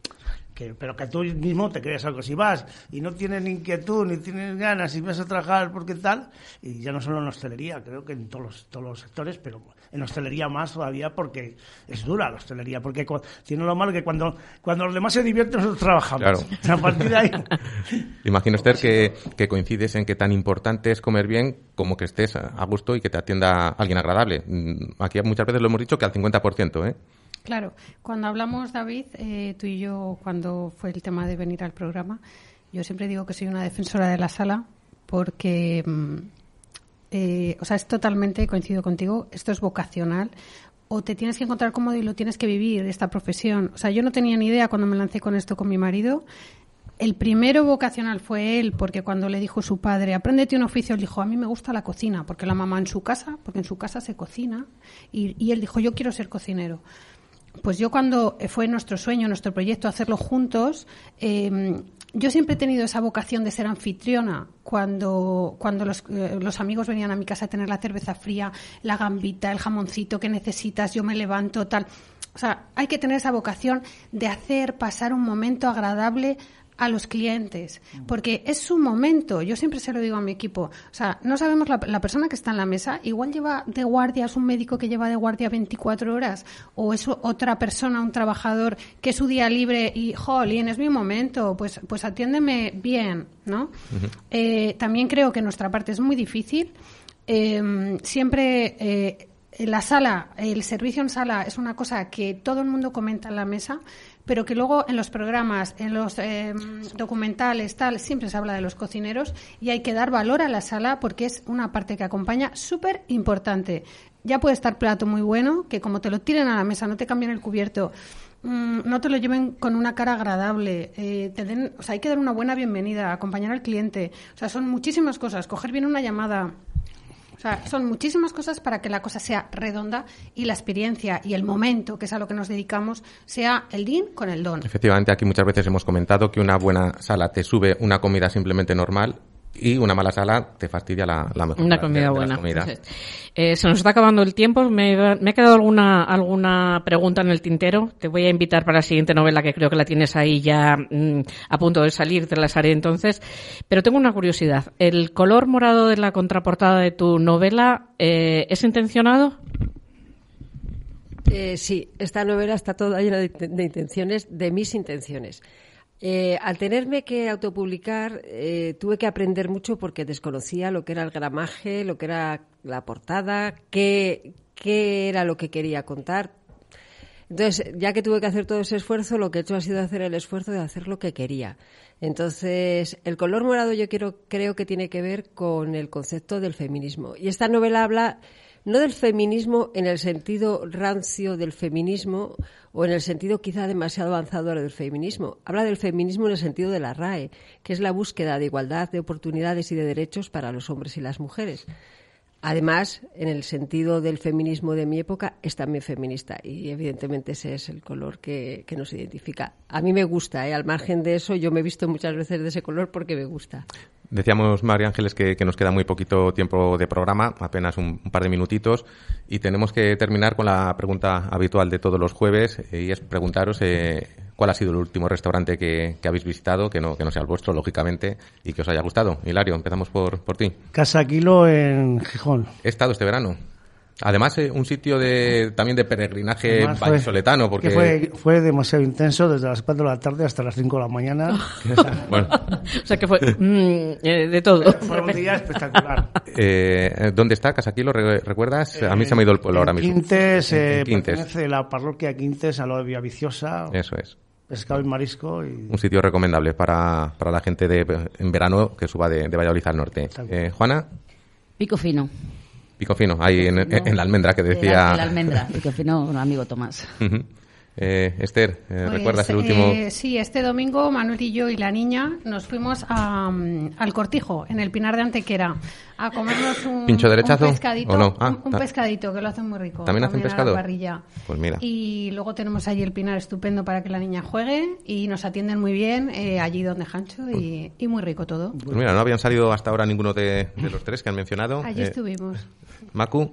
que, pero que tú mismo te creas algo. Si vas y no tienes inquietud, ni tienes ganas, y vas a trabajar porque tal, y ya no solo en hostelería, creo que en todos los, todos los sectores, pero en hostelería más todavía porque es dura la hostelería, porque tiene lo malo que cuando, cuando los demás se divierten nosotros trabajamos. Claro. A partir de ahí... Imagino, Esther, que, que coincides en que tan importante es comer bien como que estés a gusto y que te atienda alguien agradable. Mm, Aquí muchas veces lo hemos dicho que al 50%, ¿eh? Claro, cuando hablamos, David, eh, tú y yo, cuando fue el tema de venir al programa, yo siempre digo que soy una defensora de la sala porque, mm, eh, o sea, es totalmente, coincido contigo, esto es vocacional o te tienes que encontrar cómodo y lo tienes que vivir, esta profesión. O sea, yo no tenía ni idea cuando me lancé con esto con mi marido. El primero vocacional fue él, porque cuando le dijo su padre, apréndete un oficio, él dijo, a mí me gusta la cocina, porque la mamá en su casa, porque en su casa se cocina, y, y él dijo, yo quiero ser cocinero. Pues yo cuando fue nuestro sueño, nuestro proyecto, hacerlo juntos, eh, yo siempre he tenido esa vocación de ser anfitriona. Cuando, cuando los, eh, los amigos venían a mi casa a tener la cerveza fría, la gambita, el jamoncito que necesitas, yo me levanto, tal. O sea, hay que tener esa vocación de hacer pasar un momento agradable a los clientes, porque es su momento. Yo siempre se lo digo a mi equipo. O sea, no sabemos la, la persona que está en la mesa, igual lleva de guardia, es un médico que lleva de guardia 24 horas, o es otra persona, un trabajador que es su día libre y, jolín, es mi momento, pues, pues atiéndeme bien, ¿no? Eh, también creo que nuestra parte es muy difícil. Eh, siempre eh, la sala, el servicio en sala es una cosa que todo el mundo comenta en la mesa, pero que luego en los programas, en los eh, documentales, tal, siempre se habla de los cocineros y hay que dar valor a la sala porque es una parte que acompaña súper importante. Ya puede estar plato muy bueno, que como te lo tiren a la mesa, no te cambien el cubierto, mm, no te lo lleven con una cara agradable, eh, te den, o sea, hay que dar una buena bienvenida, acompañar al cliente, o sea, son muchísimas cosas, coger bien una llamada, son muchísimas cosas para que la cosa sea redonda y la experiencia y el momento, que es a lo que nos dedicamos, sea el din con el don. Efectivamente, aquí muchas veces hemos comentado que una buena sala te sube una comida simplemente normal y una mala sala te fastidia la, la mejor. Una comida de buena. Eh, se nos está acabando el tiempo. Me, me ha quedado alguna, alguna pregunta en el tintero. Te voy a invitar para la siguiente novela que creo que la tienes ahí ya mm, a punto de salir. Te las haré entonces. Pero tengo una curiosidad. ¿El color morado de la contraportada de tu novela eh, es intencionado? Eh, sí, esta novela está toda llena de, de intenciones, de mis intenciones. Eh, al tenerme que autopublicar, eh, tuve que aprender mucho porque desconocía lo que era el gramaje, lo que era la portada, qué, qué era lo que quería contar. Entonces, ya que tuve que hacer todo ese esfuerzo, lo que he hecho ha sido hacer el esfuerzo de hacer lo que quería. Entonces, el color morado yo quiero, creo que tiene que ver con el concepto del feminismo. Y esta novela habla no del feminismo en el sentido rancio del feminismo o en el sentido quizá demasiado avanzado del feminismo. Habla del feminismo en el sentido de la RAE, que es la búsqueda de igualdad de oportunidades y de derechos para los hombres y las mujeres. Además, en el sentido del feminismo de mi época, es también feminista y evidentemente ese es el color que, nos identifica. A mí me gusta, ¿eh? al margen de eso, yo me he visto muchas veces de ese color porque me gusta. Decíamos, María Ángeles, que, nos queda muy poquito tiempo de programa, apenas un, un par de minutitos, y tenemos que terminar con la pregunta habitual de todos los jueves, eh, y es preguntaros eh, cuál ha sido el último restaurante que, que habéis visitado, que no, que no sea el vuestro, lógicamente, y que os haya gustado. Hilario, empezamos por, por ti. Casa Kilo en Gijón. He estado este verano. Además, eh, un sitio de, también de peregrinaje vallisoletano, porque... que fue, fue demasiado intenso desde las 4 de la tarde hasta las 5 de la mañana. Bueno, O sea que fue mm, eh, de todo. Fue un día espectacular. eh, ¿Dónde está Casaquilo? ¿Re- ¿Recuerdas? A mí se me ha ido el pueblo ahora mismo. Quintes, En- eh, en Quintes. pertenece la parroquia Quintes a lo de Villaviciosa. Eso es. Pescado y marisco. Y... Un sitio recomendable para, para la gente de, en verano que suba de, de Valladolid al norte. Eh, Juana, Pico fino. Pico Fino, ahí en, en- en la almendra que decía. El, el almendra. Pico fino, un amigo Tomás. Ujú. Eh, Esther, eh, Pues, ¿recuerdas el último? eh, sí, este domingo Manuel y yo y la niña nos fuimos a, mm, al Cortijo, en el Pinar de Antequera, a comernos un, ¿Pincho derechazo un pescadito. o no? Ah, un, un pescadito que lo hacen muy rico. ¿También hacen a la pescado? parrilla. Pues mira. Y luego tenemos allí el Pinar estupendo para que la niña juegue y nos atienden muy bien eh, allí donde Jancho y, y muy rico todo. Pues mira, no habían salido hasta ahora ninguno de, de los tres que han mencionado. Allí Eh, estuvimos. Macu,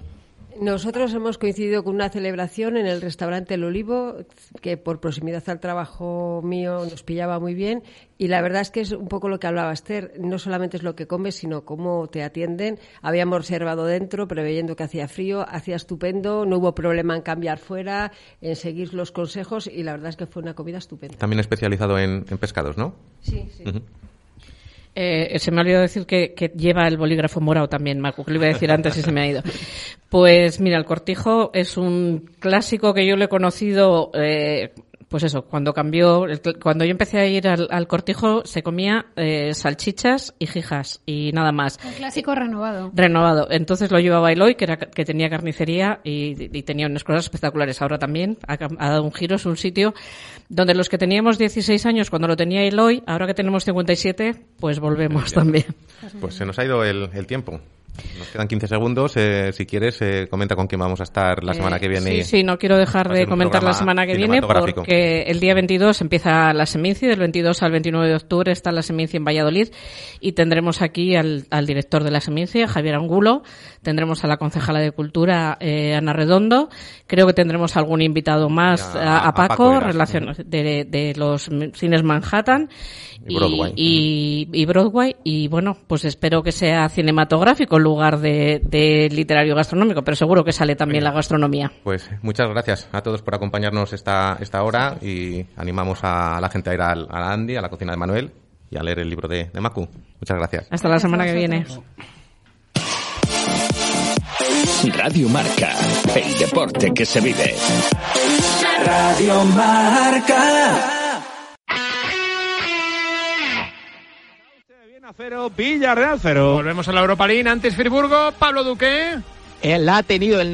Nosotros hemos coincidido con una celebración en el restaurante El Olivo, que por proximidad al trabajo mío nos pillaba muy bien. Y la verdad es que es un poco lo que hablaba Esther. No solamente es lo que comes, sino cómo te atienden. Habíamos reservado dentro, preveyendo que hacía frío. Hacía estupendo. No hubo problema en cambiar fuera, en seguir los consejos. Y la verdad es que fue una comida estupenda. También especializado en, en pescados, ¿no? Sí, sí. Eh, se me ha olvidado decir que, que lleva el bolígrafo morado también, Marco, que lo iba a decir antes y se me ha ido. Pues mira, el cortijo es un clásico que yo le he conocido, eh, pues eso, cuando cambió, cuando yo empecé a ir al, al cortijo se comía eh, salchichas y jijas y nada más. Un clásico renovado. Renovado. Entonces lo llevaba Eloy, que, era, que tenía carnicería y, y tenía unas cosas espectaculares. Ahora también ha, dado un giro. Es un sitio donde los que teníamos 16 años cuando lo tenía Eloy, ahora que tenemos 57, pues volvemos también. Pues se nos ha ido el, el tiempo. Nos quedan 15 segundos. eh, si quieres, eh, comenta con quién vamos a estar la semana Eh, que viene. Sí, sí, no quiero dejar a de comentar la semana que viene porque el día 22 empieza la Seminci, del 22 al 29 de octubre está la Seminci en Valladolid y tendremos aquí al, al director de la Seminci, a Javier Angulo, tendremos a la concejala de Cultura, eh, Ana Redondo, creo que tendremos algún invitado más, a- a, a a Paco Paco, Eras. relacion- de, de los cines Manhattan Y Broadway. y, y Broadway y bueno, pues espero que sea cinematográfico lugar de, de literario gastronómico, pero seguro que sale también la gastronomía. Pues muchas gracias a todos por acompañarnos esta, esta hora y animamos a la gente a ir al, a Andy, a la cocina de Manuel y a leer el libro de, de Macu. Muchas gracias. Hasta la semana que viene. Radio Marca, el deporte que se vive. Radio Marca. Cero, Villarreal cero. Volvemos a la Europa League. Antes Friburgo, Pablo Duque. Él ha tenido el